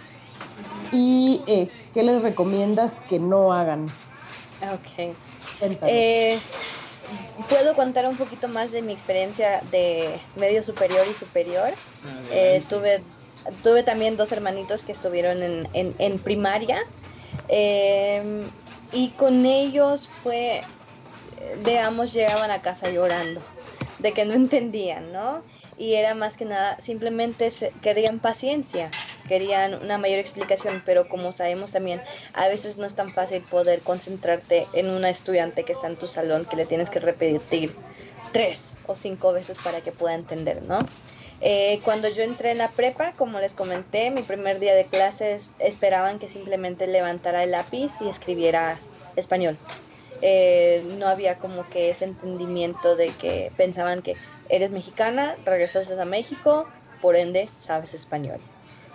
¿Y eh, qué les recomiendas que no hagan? Ok. Cuéntanos. Eh, Puedo contar un poquito más de mi experiencia de medio superior y superior. Eh, tuve, tuve también dos hermanitos que estuvieron en, en- en primaria eh, y con ellos fue, de ambos llegaban a casa llorando, de que no entendían, ¿no? Y era más que nada, simplemente querían paciencia, querían una mayor explicación, pero como sabemos también, a veces no es tan fácil poder concentrarte en una estudiante que está en tu salón, que le tienes que repetir tres o cinco veces para que pueda entender, ¿no? Eh, cuando yo entré en la prepa, como les comenté, mi primer día de clases esperaban que simplemente levantara el lápiz y escribiera español. Eh, no había como que ese entendimiento de que pensaban que eres mexicana, regresaste a México, por ende sabes español.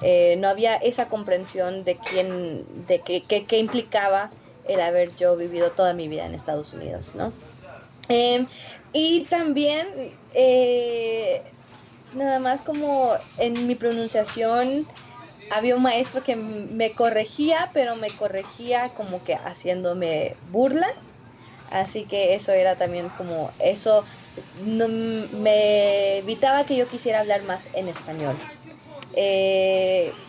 Eh, no había esa comprensión de quién, de qué, implicaba el haber yo vivido toda mi vida en Estados Unidos, ¿no? Y también, nada más como en mi pronunciación, había un maestro que me corregía, pero me corregía como que haciéndome burla. Así que eso era también como, eso no, me evitaba que yo quisiera hablar más en español. Eh,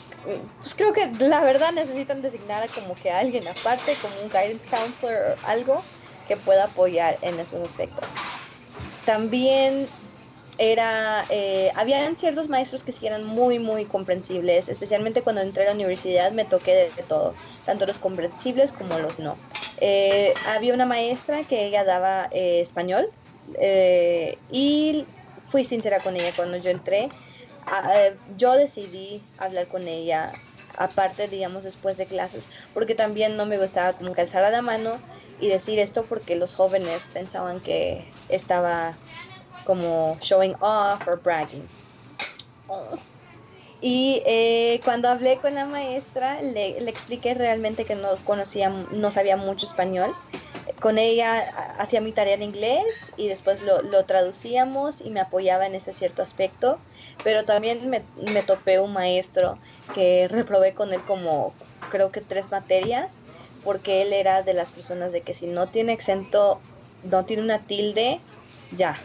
pues creo que la verdad necesitan designar como que alguien aparte, como un guidance counselor o algo que pueda apoyar en esos aspectos. También era, eh, habían ciertos maestros que sí eran muy, muy comprensibles, especialmente cuando entré a la universidad me toqué de, todo, tanto los comprensibles como los no. Eh, había una maestra que ella daba eh, español eh, y fui sincera con ella cuando yo entré. Ah, yo decidí hablar con ella aparte, digamos, después de clases, porque también no me gustaba como que alzar la mano y decir esto porque los jóvenes pensaban que estaba como showing off or bragging. Y eh, cuando hablé con la maestra, le, le expliqué realmente que no conocía, no sabía mucho español. Con ella ha- hacía mi tarea en inglés y después lo, lo traducíamos y me apoyaba en ese cierto aspecto. Pero también me, me topé un maestro que reprobé con él como creo que tres materias, porque él era de las personas de que si no tiene acento, no tiene una tilde, ya,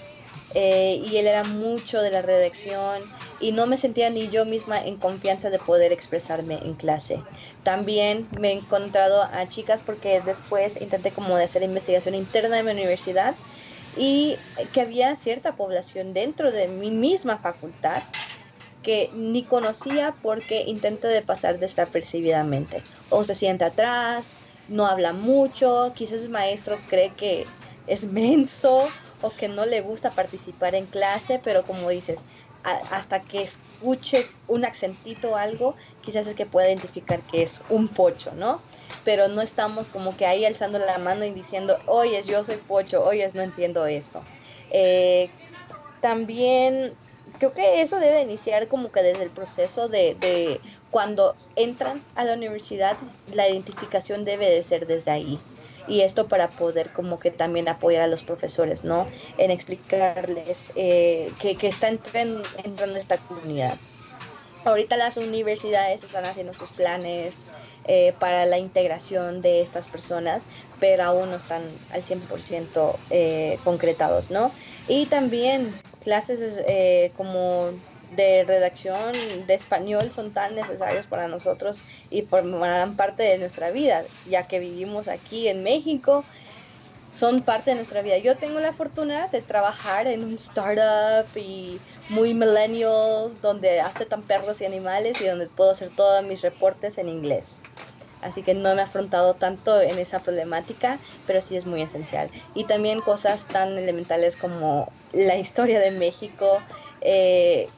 eh, y él era mucho de la redacción y no me sentía ni yo misma en confianza de poder expresarme en clase. También me he encontrado a chicas porque después intenté como de hacer investigación interna en mi universidad y que había cierta población dentro de mi misma facultad que ni conocía porque intenta de pasar desapercibidamente. O se sienta atrás, no habla mucho, quizás el maestro cree que es menso o que no le gusta participar en clase, pero como dices, hasta que escuche un accentito o algo, quizás es que pueda identificar que es un pocho, ¿no? Pero no estamos como que ahí alzando la mano y diciendo, oyes, yo soy pocho, oyes, no entiendo esto. Eh, también creo que eso debe iniciar como que desde el proceso de, de, cuando entran a la universidad, la identificación debe de ser desde ahí y esto para poder como que también apoyar a los profesores, ¿no? En explicarles eh, que, que, está entrando, entrando esta comunidad. Ahorita las universidades están haciendo sus planes eh, para la integración de estas personas, pero aún no están al 100% eh, concretados, ¿no? Y también clases eh, como de redacción de español son tan necesarios para nosotros y formarán parte de nuestra vida, ya que vivimos aquí en México, son parte de nuestra vida. Yo tengo la fortuna de trabajar en un startup y muy millennial, donde aceptan perros y animales y donde puedo hacer todos mis reportes en inglés. Así que no me he afrontado tanto en esa problemática, pero sí es muy esencial. Y también cosas tan elementales como la historia de México, eh,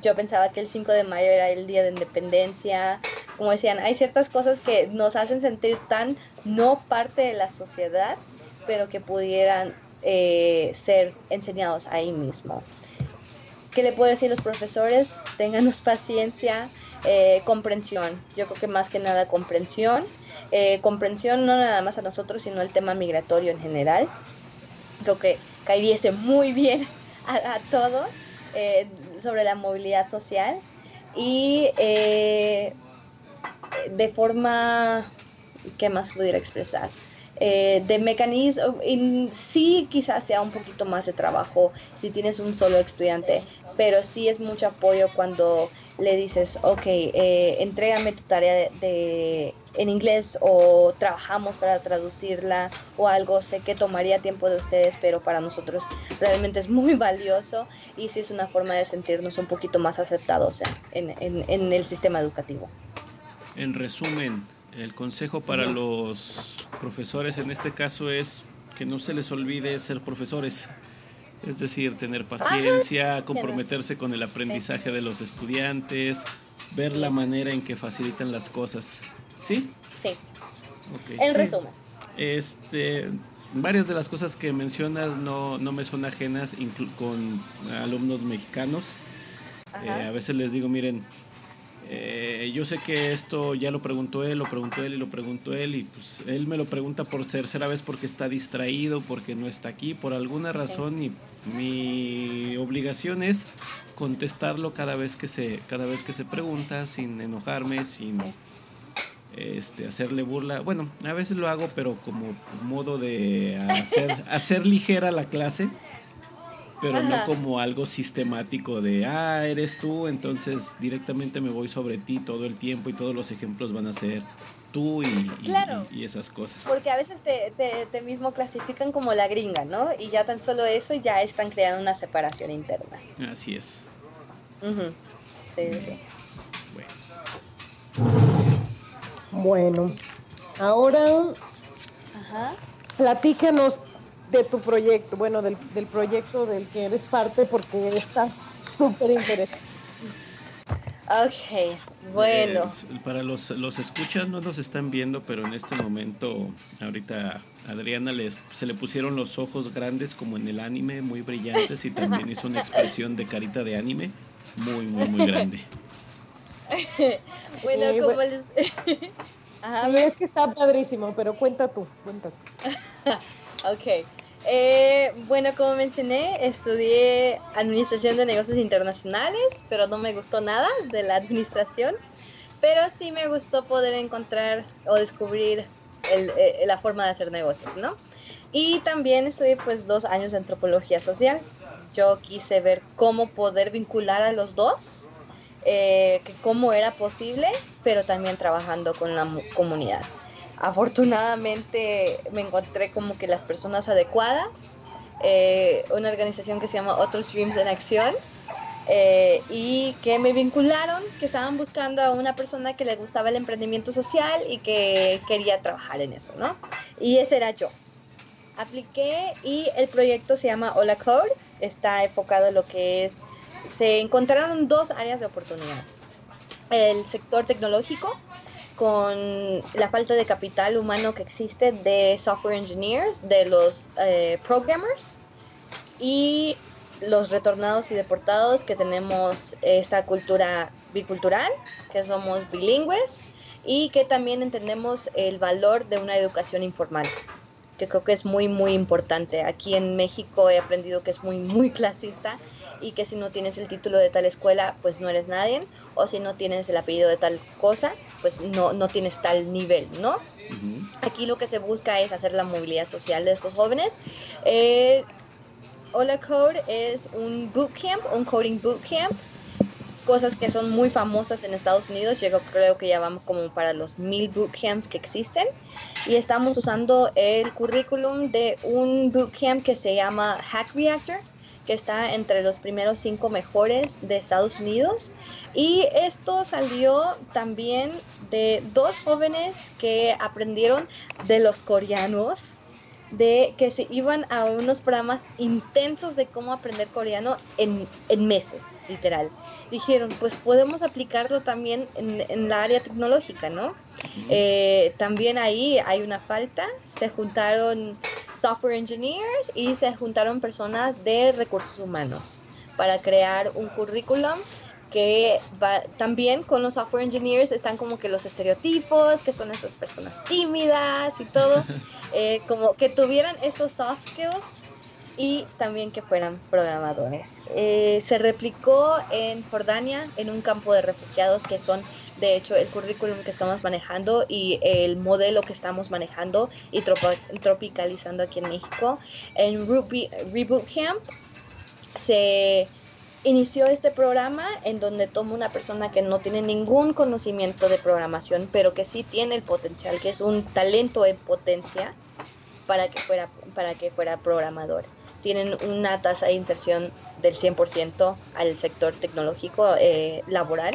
yo pensaba que el 5 de mayo era el día de independencia. Como decían, hay ciertas cosas que nos hacen sentir tan no parte de la sociedad, pero que pudieran eh, ser enseñados ahí mismo. ¿Qué le puedo decir a los profesores? Ténganos *laughs* paciencia, eh, comprensión. Yo creo que más que nada comprensión. Eh, comprensión no nada más a nosotros, sino el tema migratorio en general. Creo que caeríese muy bien *laughs* a todos. Eh, sobre la movilidad social y eh, de forma, ¿qué más pudiera expresar? Eh, de mecanismo, sí quizás sea un poquito más de trabajo si tienes un solo estudiante, pero sí es mucho apoyo cuando le dices, ok, eh, entrégame tu tarea de, en inglés o trabajamos para traducirla o algo, sé que tomaría tiempo de ustedes, pero para nosotros realmente es muy *laughs* valioso y sí es una forma de sentirnos un poquito más aceptados en, en el sistema educativo. En resumen, el consejo para los profesores en este caso es que no se les olvide ser profesores. Es decir, tener paciencia, comprometerse con el aprendizaje de los estudiantes, ver la manera en que facilitan las cosas. ¿Sí? Sí. En resumen. Este, varias de las cosas que mencionas no, no me son ajenas con alumnos mexicanos. Eh, a veces les digo, miren, eh, yo sé que esto ya lo preguntó él, lo preguntó él y lo preguntó él y pues él me lo pregunta por tercera vez porque está distraído, porque no está aquí, por alguna razón y mi obligación es contestarlo cada vez que se cada vez que se pregunta sin enojarme, sin este hacerle burla. Bueno, a veces lo hago pero como modo de hacer *laughs* hacer ligera la clase pero no como algo sistemático de, ah, eres tú, entonces directamente me voy sobre ti todo el tiempo y todos los ejemplos van a ser tú y, y, esas cosas. Porque a veces te, te, mismo clasifican como la gringa, ¿no? Y ya tan solo eso ya están creando una separación interna. Así es. Sí, sí. Bueno. Ahora Ajá. platícanos de tu proyecto, bueno, del, del proyecto del que eres parte, porque está súper interesante. Ok, bueno. para los, los escuchas no nos están viendo, pero en este momento, ahorita Adriana les, se le pusieron los ojos grandes como en el anime, muy brillantes, y también hizo una expresión de carita de anime muy, muy, muy *laughs* grande. *laughs* bueno, como les... *laughs* Ajá, es que está padrísimo, pero cuenta tú, cuenta tú. *laughs* ok. Eh, bueno, como mencioné, estudié Administración de Negocios Internacionales, pero no me gustó nada de la administración. Pero sí me gustó poder encontrar o descubrir eh, la forma de hacer negocios, ¿no? Y también estudié pues dos años de antropología social. Yo quise ver cómo poder vincular a los dos, eh, cómo era posible, pero también trabajando con la comunidad afortunadamente me encontré como que las personas adecuadas, eh, una organización que se llama Otros Dreams en Acción, eh, y que me vincularon, que estaban buscando a una persona que le gustaba el emprendimiento social y que quería trabajar en eso, ¿no? Y ese era yo. Apliqué y el proyecto se llama Hola Code, está enfocado en lo que es se encontraron dos áreas de oportunidad. El sector tecnológico, con la falta de capital humano que existe de software engineers, de los eh, programmers y los retornados y deportados que tenemos esta cultura bicultural, que somos bilingües y que también entendemos el valor de una educación informal, que creo que es muy, muy importante. Aquí en México he aprendido que es muy, muy clasista y que si no tienes el título de tal escuela, pues no eres nadie, o si no tienes el apellido de tal cosa, pues no, no tienes tal nivel, ¿no? Aquí lo que se busca es hacer la movilidad social de estos jóvenes. Eh, Hola Code es un bootcamp, un coding bootcamp, cosas que son muy famosas en Estados Unidos. Yo creo que ya vamos como para los mil bootcamps que existen. Y estamos usando el currículum de un bootcamp que se llama Hack Reactor que está entre los primeros cinco mejores de Estados Unidos. Y esto salió también de dos jóvenes que aprendieron de los coreanos, de que se iban a unos programas intensos de cómo aprender coreano en, en meses, literal dijeron, pues podemos aplicarlo también en, en la área tecnológica, ¿no? Eh, también ahí hay una falta, se juntaron software engineers y se juntaron personas de recursos humanos para crear un currículum que va, también con los software engineers están como que los estereotipos, que son estas personas tímidas y todo, *laughs* eh, como que tuvieran estos soft skills y también que fueran programadores. Eh, se replicó en Jordania, en un campo de refugiados que son, de hecho, el currículum que estamos manejando y el modelo que estamos manejando y tropicalizando aquí en México. En Reboot Camp se inició este programa en donde toma una persona que no tiene ningún conocimiento de programación, pero que sí tiene el potencial, que es un talento en potencia para que fuera, para que fuera programador tienen una tasa de inserción del 100% al sector tecnológico eh, laboral.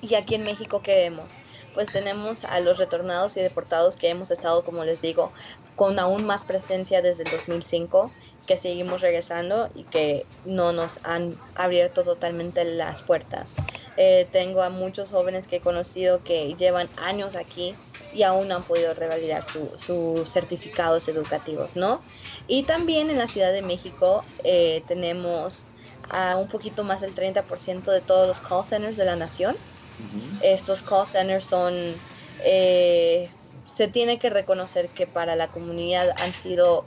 Y aquí en México, ¿qué vemos? Pues tenemos a los retornados y deportados que hemos estado, como les digo, con aún más presencia desde el 2005, que seguimos regresando y que no nos han abierto totalmente las puertas. Eh, tengo a muchos jóvenes que he conocido que llevan años aquí y aún no han podido revalidar sus certificados educativos, ¿no? Y también en la Ciudad de México eh, tenemos a un poquito más del 30% de todos los call centers de la nación. Estos call centers son, eh, se tiene que reconocer que para la comunidad han sido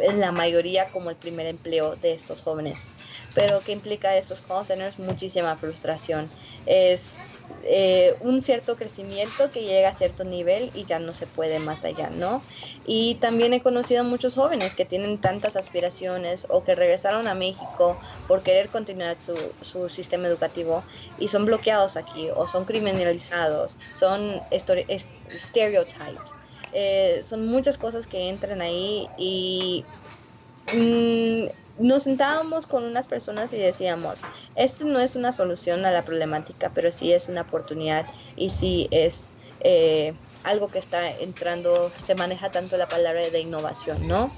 en la mayoría como el primer empleo de estos jóvenes. Pero ¿qué implica estos call centers? Muchísima frustración. Es eh, un cierto crecimiento que llega a cierto nivel y ya no se puede más allá, ¿no? Y también he conocido a muchos jóvenes que tienen tantas aspiraciones o que regresaron a México por querer continuar su, su sistema educativo y son bloqueados aquí o son criminalizados, son stereotyped. Eh, son muchas cosas que entran ahí y mm, nos sentábamos con unas personas y decíamos, esto no es una solución a la problemática, pero sí es una oportunidad y sí es eh, algo que está entrando, se maneja tanto la palabra de innovación, ¿no?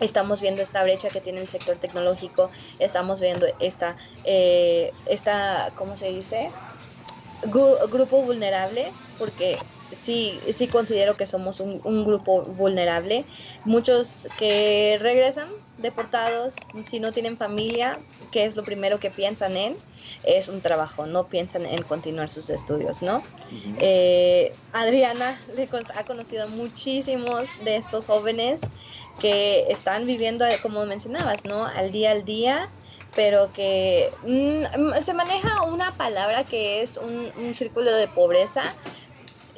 Estamos viendo esta brecha que tiene el sector tecnológico, estamos viendo esta, eh, esta ¿cómo se dice? grupo vulnerable, porque sí, sí considero que somos un, un, grupo vulnerable. Muchos que regresan deportados, si no tienen familia, que es lo primero que piensan en, es un trabajo, no piensan en continuar sus estudios, ¿no? eh, Adriana le ha conocido muchísimos de estos jóvenes que están viviendo, como mencionabas, ¿no? Al día al día pero que mmm, se maneja una palabra que es un, un círculo de pobreza,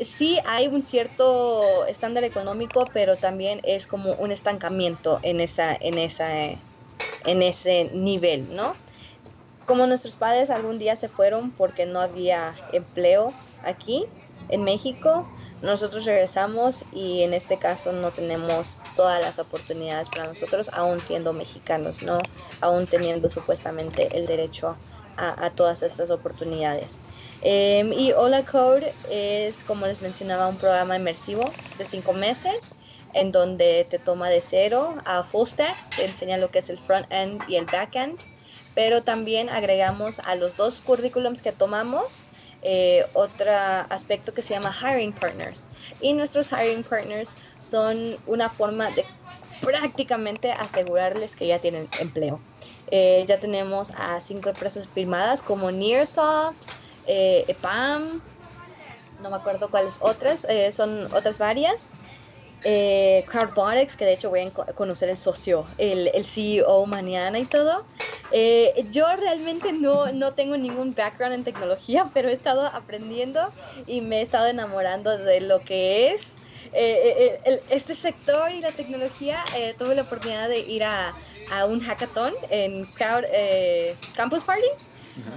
sí hay un cierto estándar económico, pero también es como un estancamiento en, esa, en, esa, en ese nivel, ¿no? Como nuestros padres algún día se fueron porque no había empleo aquí en México, nosotros regresamos y en este caso no tenemos todas las oportunidades para nosotros, aún siendo mexicanos, ¿no? Aún teniendo supuestamente el derecho a, a todas estas oportunidades. Eh, y Hola Code es, como les mencionaba, un programa inmersivo de cinco meses en donde te toma de cero a full stack, te enseña lo que es el front end y el back end, pero también agregamos a los dos currículums que tomamos eh, otro aspecto que se llama hiring partners. Y nuestros hiring partners son una forma de prácticamente asegurarles que ya tienen empleo. Eh, ya tenemos a cinco empresas firmadas como Nearsoft, eh, EPAM, no me acuerdo cuáles otras, eh, son otras varias. Eh, que de hecho voy a conocer el socio, el, el CEO mañana y todo. Eh, yo realmente no, no tengo ningún background en tecnología, *laughs* pero he estado aprendiendo y me he estado enamorando de lo que es eh, el, este sector y la tecnología. tuve la oportunidad de ir a, a un hackathon en Crowd Campus Party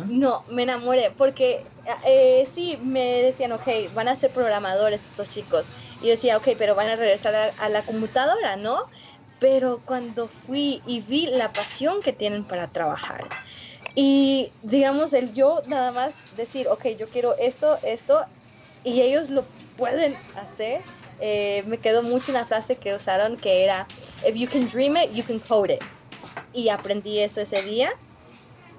no, me enamoré porque eh, sí, me decían, ok, van a ser programadores estos chicos. Y yo decía, ok, pero van a regresar a, la computadora, ¿no? Pero cuando fui y vi la pasión que tienen para trabajar, y digamos, el yo nada más decir, ok, yo quiero esto, esto, y ellos lo pueden hacer, eh, me quedó mucho una frase que usaron que era, if you can dream it, you can code it. Y aprendí eso ese día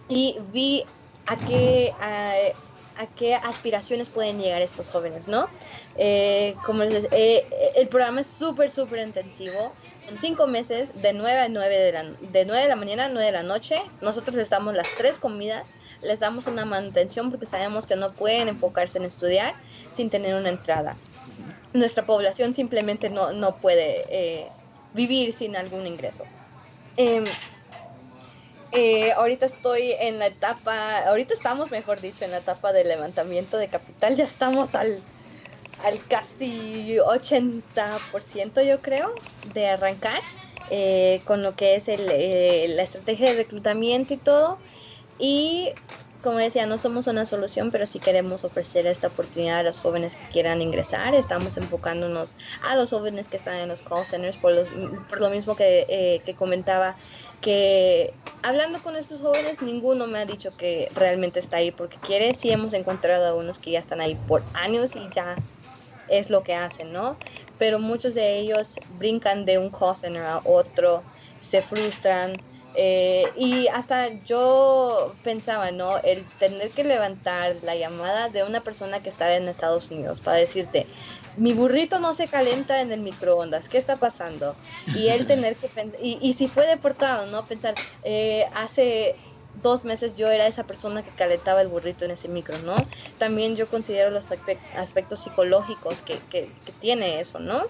y vi a qué, a, qué aspiraciones pueden llegar estos jóvenes, ¿no? Eh, como les, eh, el programa es súper, súper intensivo. Son cinco meses, de 9 a 9 de la, de 9 de la mañana a 9 de la noche. Nosotros les damos las tres comidas, les damos una manutención porque sabemos que no pueden enfocarse en estudiar sin tener una entrada. Nuestra población simplemente no, no puede eh, vivir sin algún ingreso. Em, eh, ahorita estoy en la etapa, ahorita estamos, mejor dicho, en la etapa de levantamiento de capital. Ya estamos al, al casi 80%, yo creo, de arrancar eh, con lo que es el, la estrategia de reclutamiento y todo. Y como decía, no somos una solución, pero sí queremos ofrecer esta oportunidad a los jóvenes que quieran ingresar. Estamos enfocándonos a los jóvenes que están en los call centers, por, lo mismo que, eh, que comentaba, que hablando con estos jóvenes, ninguno me ha dicho que realmente está ahí porque quiere. Sí hemos encontrado a unos que ya están ahí por años y ya es lo que hacen, ¿no? Pero muchos de ellos brincan de un call center a otro, se frustran, eh, y hasta yo pensaba, ¿no? El tener que levantar la llamada de una persona que está en Estados Unidos para decirte, mi burrito no se calenta en el microondas, ¿qué está pasando? Y él tener que pensar, y, si fue deportado, ¿no? Pensar, eh, hace dos meses yo era esa persona que calentaba el burrito en ese micro, ¿no? También yo considero los aspectos psicológicos que, que, que tiene eso, ¿no?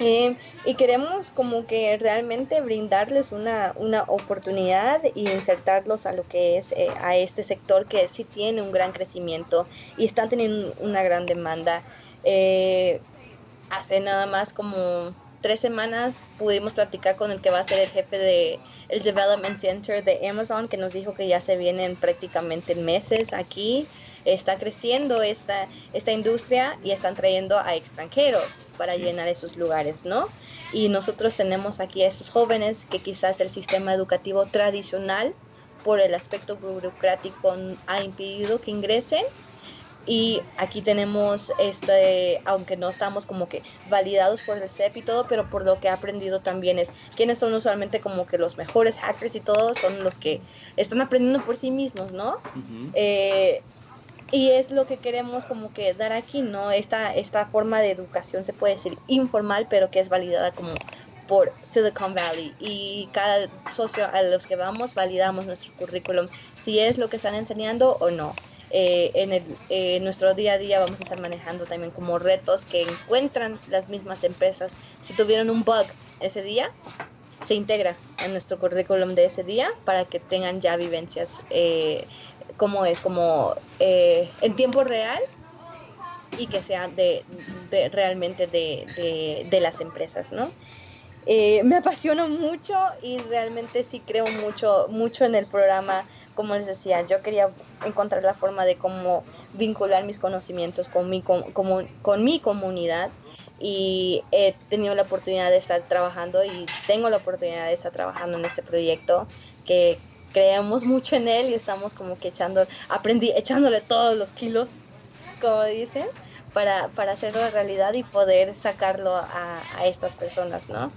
Eh, y queremos como que realmente brindarles una, una oportunidad y insertarlos a lo que es eh, a este sector que sí tiene un gran crecimiento y están teniendo una gran demanda. Eh, hace nada más como tres semanas pudimos platicar con el que va a ser el jefe de el Development Center de Amazon que nos dijo que ya se vienen prácticamente meses aquí está creciendo esta, esta industria y están trayendo a extranjeros para llenar esos lugares, ¿no? Y nosotros tenemos aquí a estos jóvenes que quizás el sistema educativo tradicional por el aspecto burocrático ha impedido que ingresen y aquí tenemos este, aunque no estamos como que validados por el CEP y todo, pero por lo que he aprendido también es quiénes son usualmente como que los mejores hackers y todo, son los que están aprendiendo por sí mismos, ¿no? Y es lo que queremos como que dar aquí, ¿no? Esta, esta forma de educación se puede decir informal, pero que es validada como por Silicon Valley y cada socio a los que vamos validamos nuestro currículum si es lo que están enseñando o no. Eh, en el, eh, nuestro día a día vamos a estar manejando también como retos que encuentran las mismas empresas. Si tuvieron un bug ese día, se integra en nuestro currículum de ese día para que tengan ya vivencias eh, como es, como eh, en tiempo real y que sea de, realmente de, de, las empresas, ¿no? Eh, me apasiona mucho y realmente sí creo mucho, mucho en el programa. Como les decía, yo quería encontrar la forma de cómo vincular mis conocimientos con mi, con, con mi comunidad y he tenido la oportunidad de estar trabajando y tengo la oportunidad de estar trabajando en este proyecto que creemos mucho en él y estamos como que echando, aprendí, echándole todos los kilos, como dicen, para, para hacerlo realidad y poder sacarlo a, a estas personas, ¿no?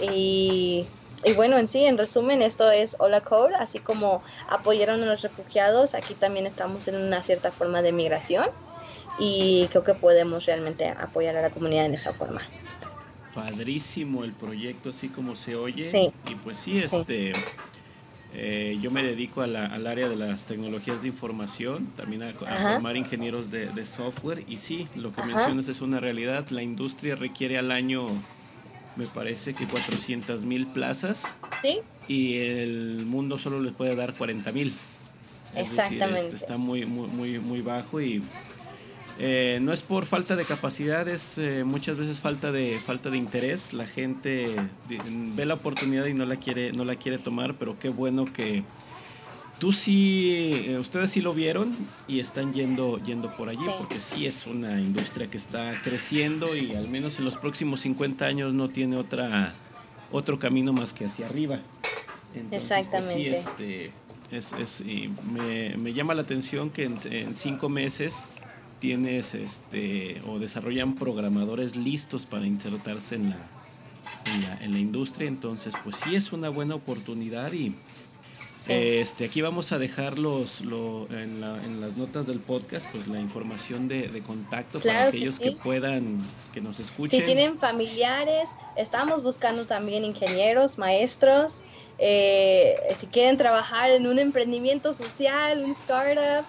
Y y bueno, en sí, en resumen, esto es Hola Code, así como apoyaron a los refugiados, aquí también estamos en una cierta forma de migración y creo que podemos realmente apoyar a la comunidad en esa forma. Padrísimo el proyecto, así como se oye. Sí. Y pues sí, este, eh, yo me dedico a la- al área de las tecnologías de información, también a, formar ingenieros de, de software. Y sí, lo que Ajá. mencionas es una realidad. La industria requiere al año, me parece que 400 mil plazas ¿Sí? y el mundo solo les puede dar 40 mil. Exactamente. está muy, muy, muy, muy bajo y eh, no es por falta de capacidad, es eh, muchas veces falta de falta de interés. La gente ve la oportunidad y no la quiere, no la quiere tomar, pero qué bueno que tú sí, eh, ustedes sí lo vieron y están yendo, yendo por allí, Sí. porque sí es una industria que está creciendo y al menos en los próximos 50 años no tiene otra otro camino más que hacia arriba. Entonces, pues, sí, Exactamente. este, es, es- y me, me llama la atención que en, en cinco meses tienes este o desarrollan programadores listos para insertarse en la, en la, en la industria. Entonces, pues sí es una buena oportunidad y Sí. este aquí vamos a dejar los, lo, en, la- en las notas del podcast pues la información de, de contacto para que aquellos sí. que puedan que nos escuchen. Si tienen familiares, estamos buscando también ingenieros, maestros. eh, si quieren trabajar en un emprendimiento social, un startup,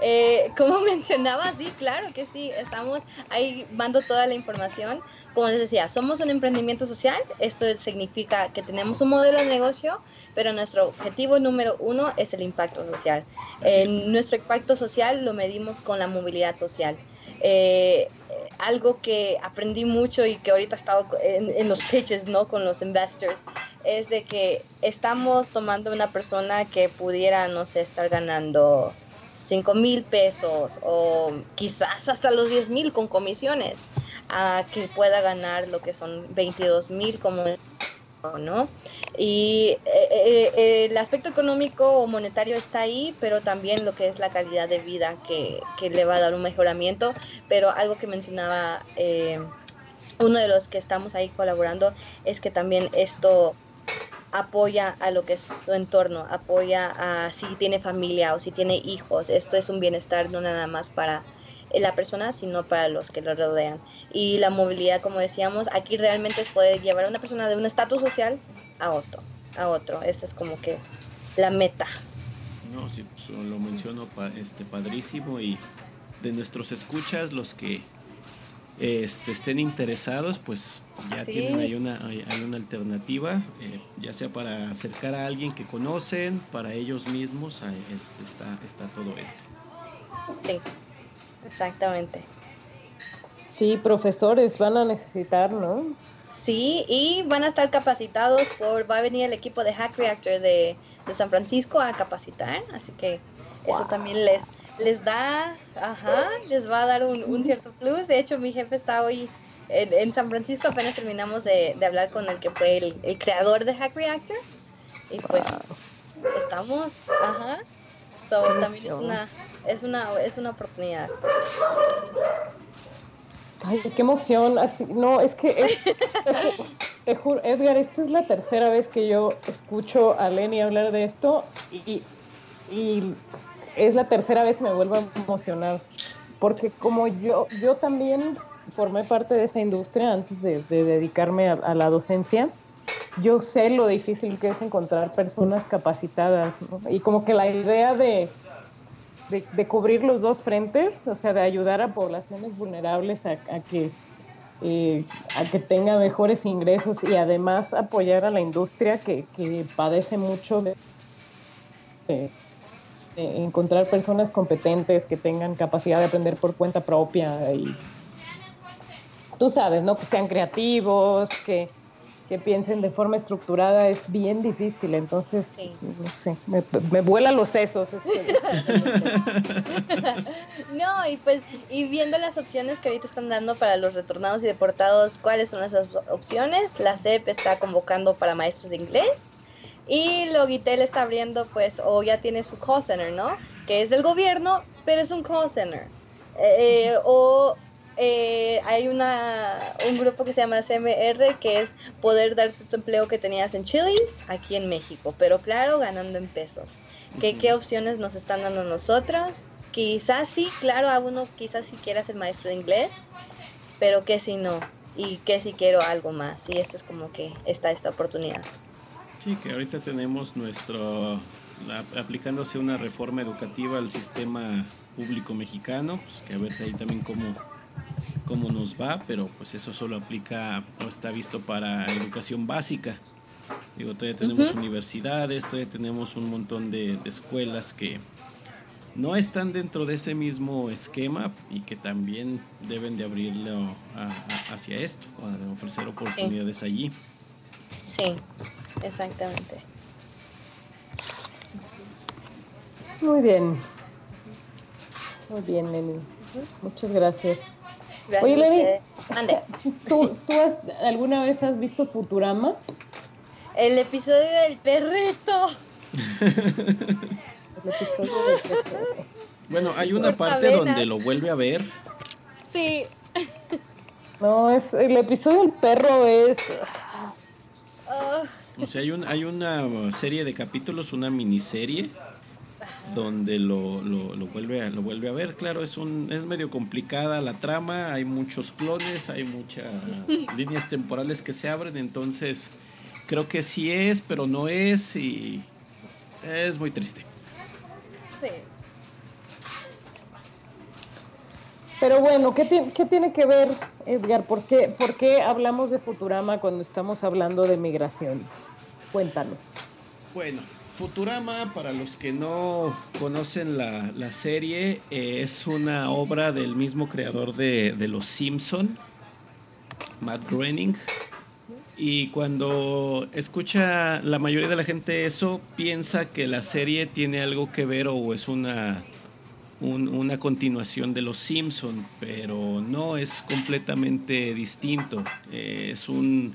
eh, como *laughs* mencionaba, sí, claro que sí, estamos ahí mando toda la información. Como les decía, somos un emprendimiento social, esto significa que tenemos un modelo de negocio, pero nuestro objetivo número uno es el impacto social. Eh, es. nuestro impacto social lo medimos con la movilidad social. Eh, algo que aprendí mucho y que ahorita he estado en, en los pitches, ¿no? Con los investors, es de que estamos tomando una persona que pudiera, no sé, estar ganando 5 mil pesos o quizás hasta los 10 mil con comisiones, a que pueda ganar lo que son 22 mil como ¿no? Y eh, eh, eh, el aspecto económico o monetario está ahí, pero también lo que es la calidad de vida que, que le va a dar un mejoramiento. Pero algo que mencionaba uno de los que estamos ahí colaborando es que también esto apoya a lo que es su entorno, apoya a si tiene familia o si tiene hijos. Esto es un bienestar no nada más para la persona, sino para los que lo rodean. Y la movilidad, como decíamos, aquí realmente es poder llevar a una persona de un estatus social a otro, a otro. Esa es como que la meta. No, sí, pues, lo menciono este, padrísimo y de nuestros escuchas, los que este, estén interesados, pues ya Sí. tienen ahí una, hay, hay una alternativa, eh, ya sea para acercar a alguien que conocen, para ellos mismos, ahí, este, está, está todo esto. Sí, exactamente. Sí, profesores van a necesitar, ¿no? Sí, y van a estar capacitados por, va a venir el equipo de Hack Reactor de, de San Francisco a capacitar, así que eso también les, les da, ajá, les va a dar un, un cierto plus. De hecho, mi jefe está hoy en, en San Francisco, apenas terminamos de, de hablar con el que fue el, el creador de Hack Reactor, y pues estamos, ajá. So, también es una, es una, es una oportunidad. Ay, qué emoción. Así, no, es que es- te juro, Edgar, esta es la tercera vez que yo escucho a Lenny hablar de esto y, y es la tercera vez que me vuelvo a emocionar. Porque como yo, yo también formé parte de esa industria antes de, de dedicarme a, la docencia, yo sé lo difícil que es encontrar personas capacitadas. Y como que la idea de, de, cubrir los dos frentes, o sea, de ayudar a poblaciones vulnerables a, que, eh, a que tenga mejores ingresos y además apoyar a la industria que, que padece mucho de- de encontrar personas competentes que tengan capacidad de aprender por cuenta propia y tú sabes, ¿no? Que sean creativos, que, que piensen de forma estructurada, es bien difícil, entonces, Sí. no sé, me, me vuela los sesos. este- *laughs* No, y pues, y viendo las opciones que ahorita están dando para los retornados y deportados, ¿cuáles son esas opciones? La CEP está convocando para maestros de inglés y Logitel está abriendo, pues, o ya tiene su call center, ¿no? Que es del gobierno, pero es un call center. Eh, o eh, hay una, un grupo que se llama CMR que es poder darte tu empleo que tenías en Chili's aquí en México, pero claro, ganando en pesos. ¿Qué, ¿Qué opciones nos están dando nosotros? Quizás sí, claro, a uno quizás si quiera ser maestro de inglés, pero que si no, y que si quiero algo más. Y esto es como que está esta oportunidad. Sí, que ahorita tenemos nuestro, aplicándose una reforma educativa al sistema público mexicano, pues que a ver ahí también cómo, cómo nos va, pero pues eso solo aplica o está visto para educación básica. Digo, todavía tenemos universidades, todavía tenemos un montón de, escuelas que no están dentro de ese mismo esquema y que también deben de abrirlo hacia esto, de ofrecer oportunidades allí. Sí, exactamente. Muy bien. Muy bien, Lenny. Muchas gracias. Gracias Oye, Lenny, Ande. *laughs* ¿tú, ¿tú alguna vez has visto Futurama? El episodio del perrito. *laughs* El episodio del perrito. Bueno, hay una parte donde lo vuelve a ver. Sí. No, es el episodio del perro es. Oh. O sea, hay, un, hay una serie de capítulos, una miniserie donde lo, lo, vuelve a, lo vuelve a ver. Claro, es, un, es medio complicada la trama, hay muchos clones, hay muchas líneas temporales que se abren, entonces creo que sí es, pero no es y es muy triste. Sí. Pero bueno, ¿qué, ¿qué, tiene que ver, Edgar? ¿Por qué, ¿Por qué hablamos de Futurama cuando estamos hablando de migración? Cuéntanos. Bueno, Futurama, para los que no conocen la, serie, eh, es una obra del mismo creador de, Los Simpson, Matt Groening. Y cuando escucha la mayoría de la gente eso, piensa que la serie tiene algo que ver o es una, una continuación de Los Simpson, pero no, es completamente distinto. Eh, es un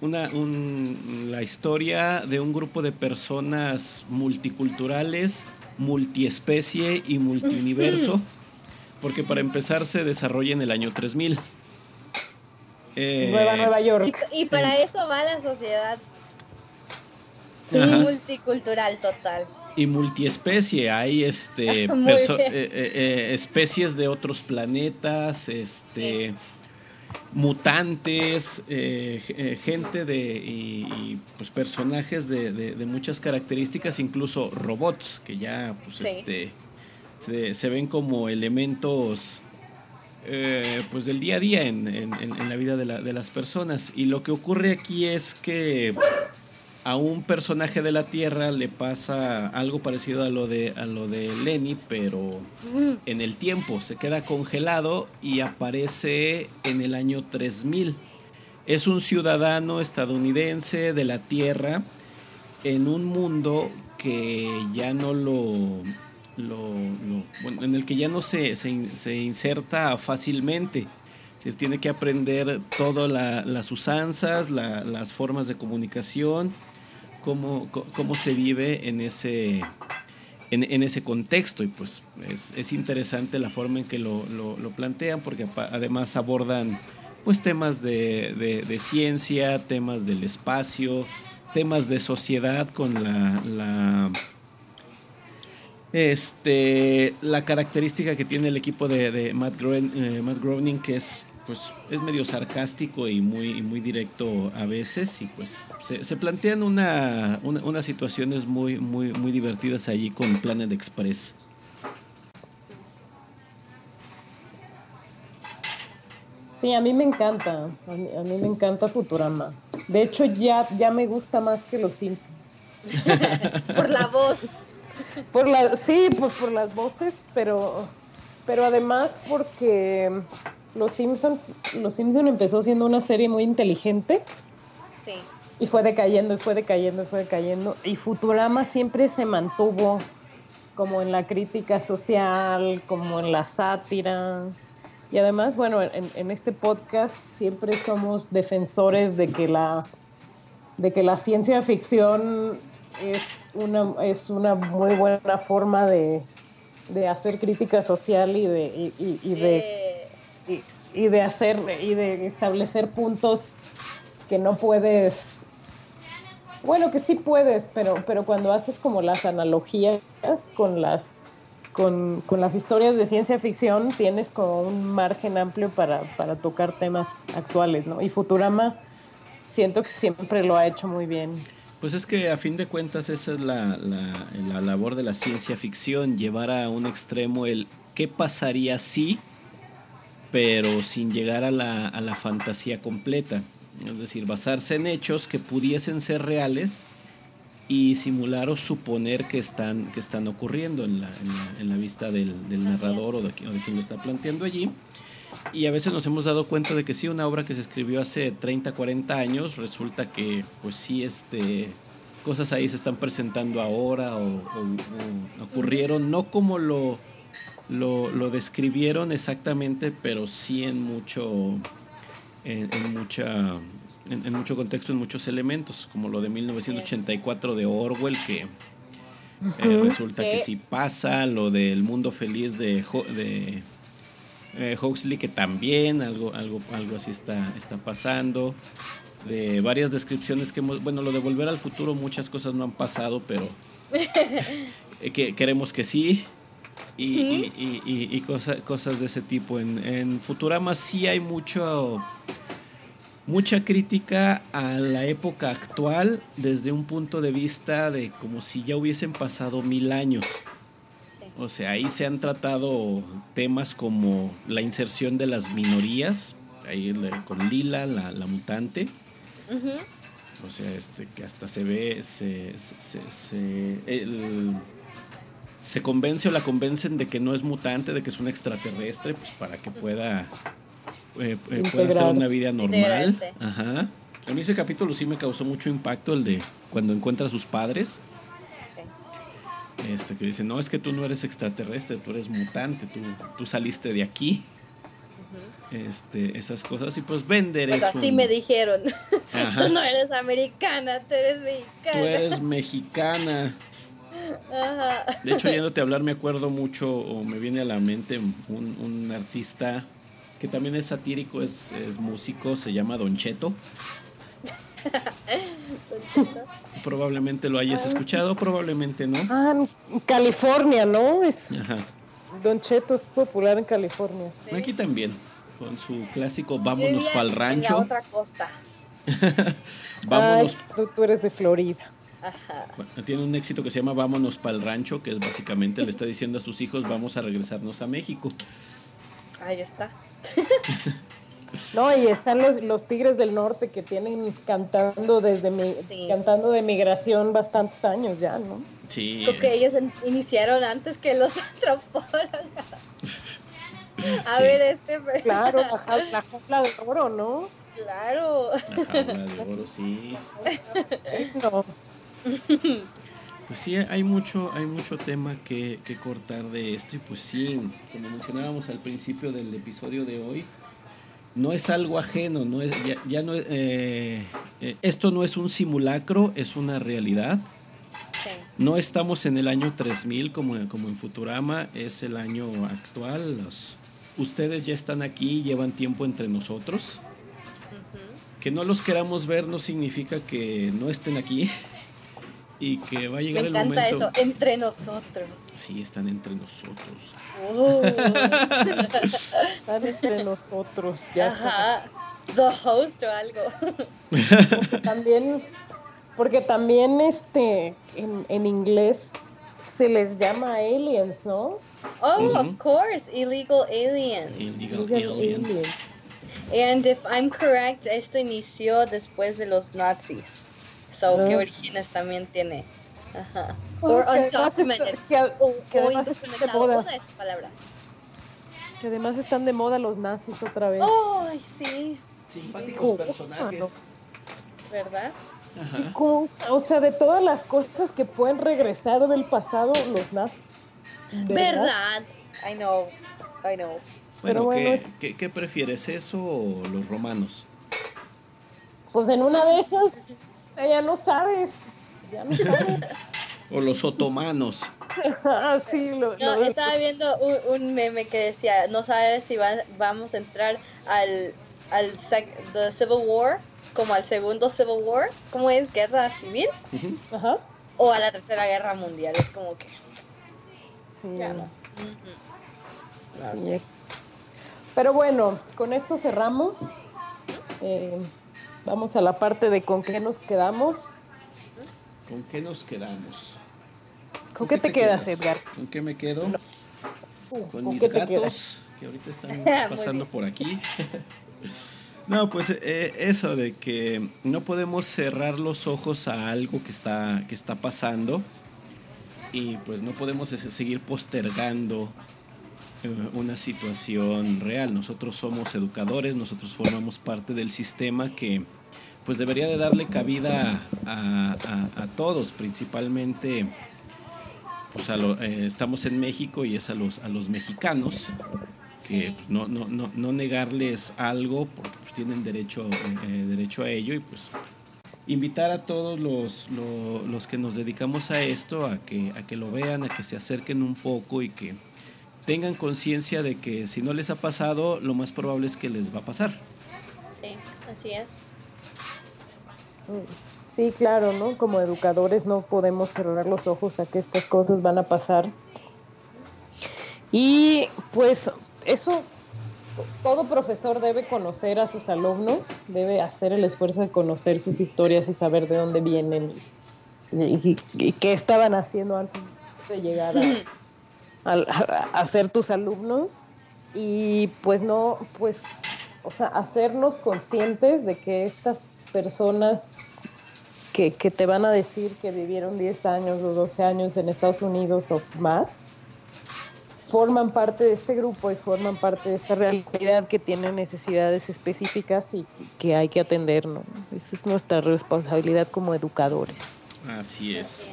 una, la historia de un grupo de personas multiculturales, multiespecie y multiuniverso, porque para empezar se desarrolla en el año 3000. Eh, Nueva Nueva York. Y, para eso va la sociedad multicultural total. Y multiespecie, hay este *laughs* eh, eh, especies de otros planetas, este mutantes, eh, eh, gente de y, pues personajes de, de, muchas características, incluso robots que ya pues este se, ven como elementos eh, pues del día a día en, en, en la vida de, la, de, las personas. Y lo que ocurre aquí es que a un personaje de la Tierra le pasa algo parecido a lo de a lo de Lenny, pero en el tiempo se queda congelado y aparece en el año 3000. Es un ciudadano estadounidense de la Tierra en un mundo que ya no lo, lo, en el que ya no se, se, inserta fácilmente. Se tiene que aprender todas las usanzas, las formas de comunicación cómo, cómo se vive en ese, en, ese contexto. Y pues es, interesante la forma en que lo, lo, plantean porque además abordan pues temas de, de, ciencia, temas del espacio, temas de sociedad con la, la este la característica que tiene el equipo de, de Matt, eh, Matt Groening que es pues es medio sarcástico y muy, muy directo a veces y pues se, plantean una, unas situaciones muy, muy, muy divertidas allí con Planet Express. Sí, a mí me encanta, a mí, me encanta Futurama. De hecho, ya, ya me gusta más que Los Simpsons. *laughs* por la voz. Por la, sí, pues por las voces, pero, pero además porque los Simpson, Los Simpson empezó siendo una serie muy inteligente. Sí. Y fue decayendo, y fue decayendo, y fue decayendo. Y Futurama siempre se mantuvo como en la crítica social, como en la sátira. Y además, bueno, en, este podcast siempre somos defensores de que la, de que la ciencia ficción es una, es una muy buena forma de, hacer crítica social y de, y de y, y de hacer y de establecer puntos que no puedes bueno que sí puedes pero pero cuando haces como las analogías con las con, con las historias de ciencia ficción tienes como un margen amplio para, para tocar temas actuales no y Futurama siento que siempre lo ha hecho muy bien. Pues es que a fin de cuentas esa es la, la, la labor de la ciencia ficción, llevar a un extremo el qué pasaría si, pero sin llegar a la, a la fantasía completa. Es decir, basarse en hechos que pudiesen ser reales y simular o suponer que están, que están ocurriendo en la, en la, en la vista del, del narrador o de, o de quien lo está planteando allí. Y a veces nos hemos dado cuenta de que sí, una obra que se escribió hace 30, 40 años, resulta que pues sí, este, cosas ahí se están presentando ahora o, o- o ocurrieron, no como lo, lo, lo describieron exactamente, pero sí en mucho, en, en mucha, en, en mucho contexto, en muchos elementos, como lo de 1984 de Orwell, que eh, resulta que Sí. pasa, lo del mundo feliz de, de eh, Huxley, que también algo, algo, algo así está, está pasando. De varias descripciones que hemos, bueno, lo de volver al futuro, muchas cosas no han pasado, pero *laughs* eh, que queremos que sí. Y, y- y- y- y cosa- cosas de ese tipo. En, en Futurama sí hay mucho, mucha crítica a la época actual desde un punto de vista de como si ya hubiesen pasado mil años. Sí. O sea, ahí se han tratado temas como la inserción de las minorías, ahí con Lila, la, la mutante. O sea, este que hasta se ve, se, se, se- se- el- se convence o la convencen de que no es mutante, de que es un extraterrestre, pues para que pueda, eh, eh, pueda hacer una vida normal. Ajá. A mí ese capítulo sí me causó mucho impacto, el de cuando encuentra a sus padres. Este, que dice, no, es que tú no eres extraterrestre, tú eres mutante, tú, tú saliste de aquí. Este, esas cosas. Y pues Bender Pues es así un- me dijeron. *laughs* Ajá. Tú no eres americana, tú eres Tú mexicana. eres mexicana. Ajá. De hecho, yéndote a hablar, me acuerdo mucho, o me viene a la mente un, un artista que también es satírico, es, es músico, se llama Don Cheto. Probablemente lo hayas escuchado, probablemente no. Ah, en California, ¿no? Es, Ajá. Don Cheto es popular en California. Sí. Aquí también, con su clásico Vámonos vivía pa'l En la rancho. otra costa. *laughs* Vámonos. Ay, tú, tú eres de Florida. Ajá. Tiene un éxito que se llama Vámonos pa'l rancho, que es básicamente le está diciendo a sus hijos, vamos a regresarnos a México. Ahí está. *laughs* No, y están los, los Tigres del Norte que tienen cantando desde mi, Sí. cantando de migración bastantes años ya, ¿no? Sí. Creo que es- ellos iniciaron antes que los *laughs* antropólogos. A Sí. ver, este. Claro, la, *laughs* ja- la jaula de oro, ¿no? Claro. La jaula de oro, sí. No. *laughs* Pues sí, hay mucho, hay mucho tema que, que cortar de esto y pues sí, como mencionábamos al principio del episodio de hoy, no es algo ajeno, no es, ya, ya no eh, eh, esto no es un simulacro, es una realidad. Sí. No estamos en el año 3000 como, como en Futurama, es el año actual. Los, ustedes ya están aquí, llevan tiempo entre nosotros. Que no los queramos ver no significa que no estén aquí y que va a Me llegar el encanta momento. eso, entre nosotros. Sí, están entre nosotros. Oh. Están entre nosotros. Ya está. Ajá. The host o algo. Porque también, porque también este, en, en inglés se les llama aliens, ¿no? Oh, of course, illegal aliens. Illegal Illegal aliens. aliens. And if I'm correct, esto inició después de los nazis. So, ¿qué Ah. orígenes también tiene? Ajá. Oh, Or que undocumented. que O, que o además está de moda. Una de esas palabras. Que además están de moda los nazis otra vez. Ay, sí. Simpáticos personajes. ¿Verdad? Ajá. Cosa- O sea, de todas las cosas que pueden regresar del pasado, los nazis. ¿Verdad? I know. I know. Pero Bueno, bueno, ¿qué, es- qué- qué prefieres, eso o los romanos? Pues en una de esas, ya no sabes. Ya no sabes. *laughs* O los otomanos. ah, sí, lo, No, lo- estaba viendo un, un meme que decía, no sabes si va- vamos a entrar al, al sec- the Civil War, como al segundo Civil War, como es guerra civil, o a la tercera guerra mundial. Es como que... Sí. Ya no. Sí, Pero bueno, con esto cerramos. Eh, vamos a la parte de con qué nos quedamos. ¿Con qué nos quedamos? ¿Con qué te quedas, Edgar? ¿Con qué me quedo? Uh, Con ¿Con mis gatos, que ahorita están *laughs* pasando por aquí. *laughs* No, pues eh, eso de que no podemos cerrar los ojos a algo que está, que está pasando y pues no podemos seguir postergando una situación real. Nosotros somos educadores, nosotros formamos parte del sistema que pues debería de darle cabida a, a- a todos, principalmente pues a lo- eh, estamos en México y es a los, a los mexicanos que pues, no, no, no, no negarles algo porque pues tienen derecho, eh, eh, derecho a ello y pues invitar a todos los, lo- los que nos dedicamos a esto a que, a que lo vean, a que se acerquen un poco y que tengan conciencia de que si no les ha pasado, lo más probable es que les va a pasar. Sí, así es. Sí, claro, ¿no? Como educadores no podemos cerrar los ojos a que estas cosas van a pasar. Y pues eso, todo profesor debe conocer a sus alumnos, debe hacer el esfuerzo de conocer sus historias y saber de dónde vienen y, y- y qué estaban haciendo antes de llegar a, *laughs* a- a ser tus alumnos. Y pues no, pues, o sea, hacernos conscientes de que estas personas que, que te van a decir que vivieron 10 años o 12 años en Estados Unidos o más, forman parte de este grupo y forman parte de esta realidad que tiene necesidades específicas y que hay que atender, ¿no? Esa es nuestra responsabilidad como educadores. Así es.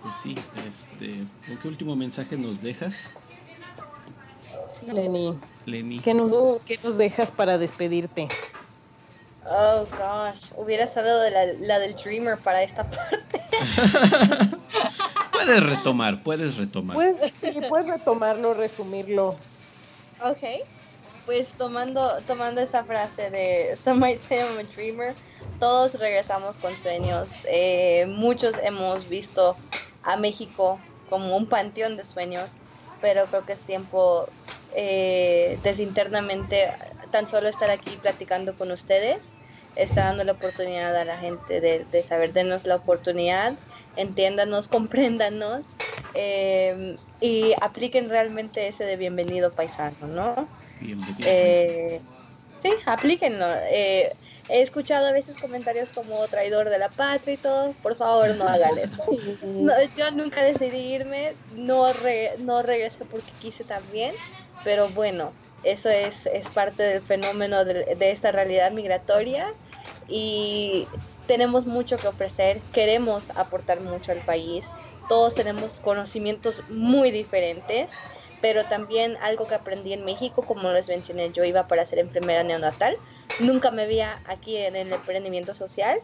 Pues sí, este, ¿con qué último mensaje nos dejas, Sí. Lenny, Lenny? ¿qué nos, qué nos dejas para despedirte? Oh gosh, hubiera salido de la, la del Dreamer para esta parte. *laughs* Puedes retomar, puedes retomar. Puedes, sí, puedes retomarlo, resumirlo. Ok, pues tomando, tomando esa frase de Some might say I'm a dreamer, todos regresamos con sueños. Eh, muchos hemos visto a México como un panteón de sueños, pero creo que es tiempo eh, desinternamente tan solo estar aquí platicando con ustedes, está dando la oportunidad a la gente de, de saber, denos la oportunidad, entiéndanos, *laughs* compréndanos eh, y apliquen realmente ese de bienvenido paisano, ¿no? Eh, sí, aplíquenlo. Eh, he escuchado a veces comentarios como traidor de la patria y todo. Por favor, no hagan eso. *laughs* No, yo nunca decidí irme, no, re- no regresé porque quise también, pero bueno, eso es, es parte del fenómeno de, de esta realidad migratoria. Y tenemos mucho que ofrecer, queremos aportar mucho al país, todos tenemos conocimientos muy diferentes, pero también algo que aprendí en México, como les mencioné, yo iba para hacer enfermera neonatal, nunca me veía aquí en el emprendimiento social,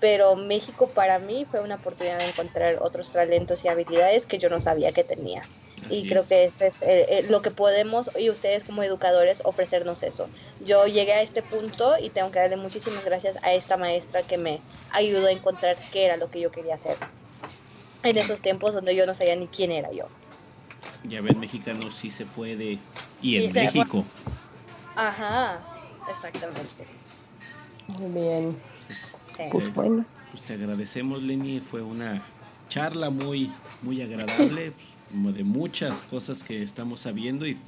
pero México para mí fue una oportunidad de encontrar otros talentos y habilidades que yo no sabía que tenía. Y creo es. que ese es eh, eh, lo que podemos, y ustedes como educadores, ofrecernos eso. Yo llegué a este punto y tengo que darle muchísimas gracias a esta maestra que me ayudó a encontrar qué era lo que yo quería hacer. En esos tiempos donde yo no sabía ni quién era yo. Ya ven, mexicanos sí se puede. Y en Sí México. Ajá, exactamente. Muy bien. Pues, Sí. Pues bueno. pues te agradecemos, Lenny. Fue una charla muy, muy agradable, pues, *laughs* como de muchas cosas que estamos sabiendo y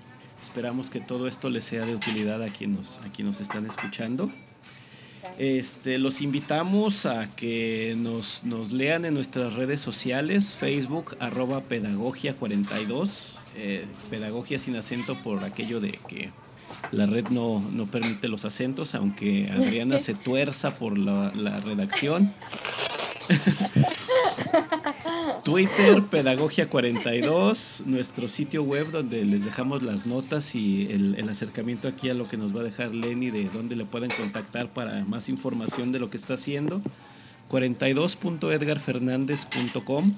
esperamos que todo esto les sea de utilidad a quien nos, a quien nos están escuchando. Este, los invitamos a que nos, nos lean en nuestras redes sociales, Facebook, arroba pedagogia42, eh, pedagogia sin acento por aquello de que la red no, no permite los acentos, aunque Adriana *laughs* se tuerza por la, la redacción. *laughs* Twitter, Pedagogia42, nuestro sitio web donde les dejamos las notas y el, acercamiento aquí a lo que nos va a dejar Lenny de dónde le pueden contactar para más información de lo que está haciendo. 42.edgarfernandez.com.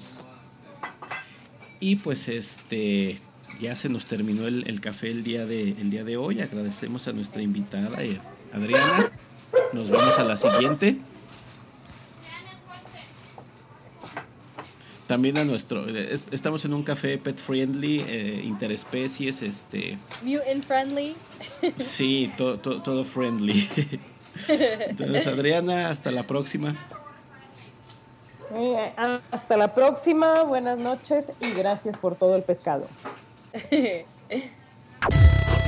Y pues este ya se nos terminó el, café el día, de, el día de hoy. Agradecemos a nuestra invitada eh, Adriana. Nos vemos a la siguiente. También a nuestro, eh, estamos en un café pet friendly, eh, interespecies, este... Mutant friendly. Sí, todo, todo friendly. *laughs* Entonces, Adriana, hasta la próxima. Eh, hasta la próxima, buenas noches y gracias por todo el pescado. *laughs*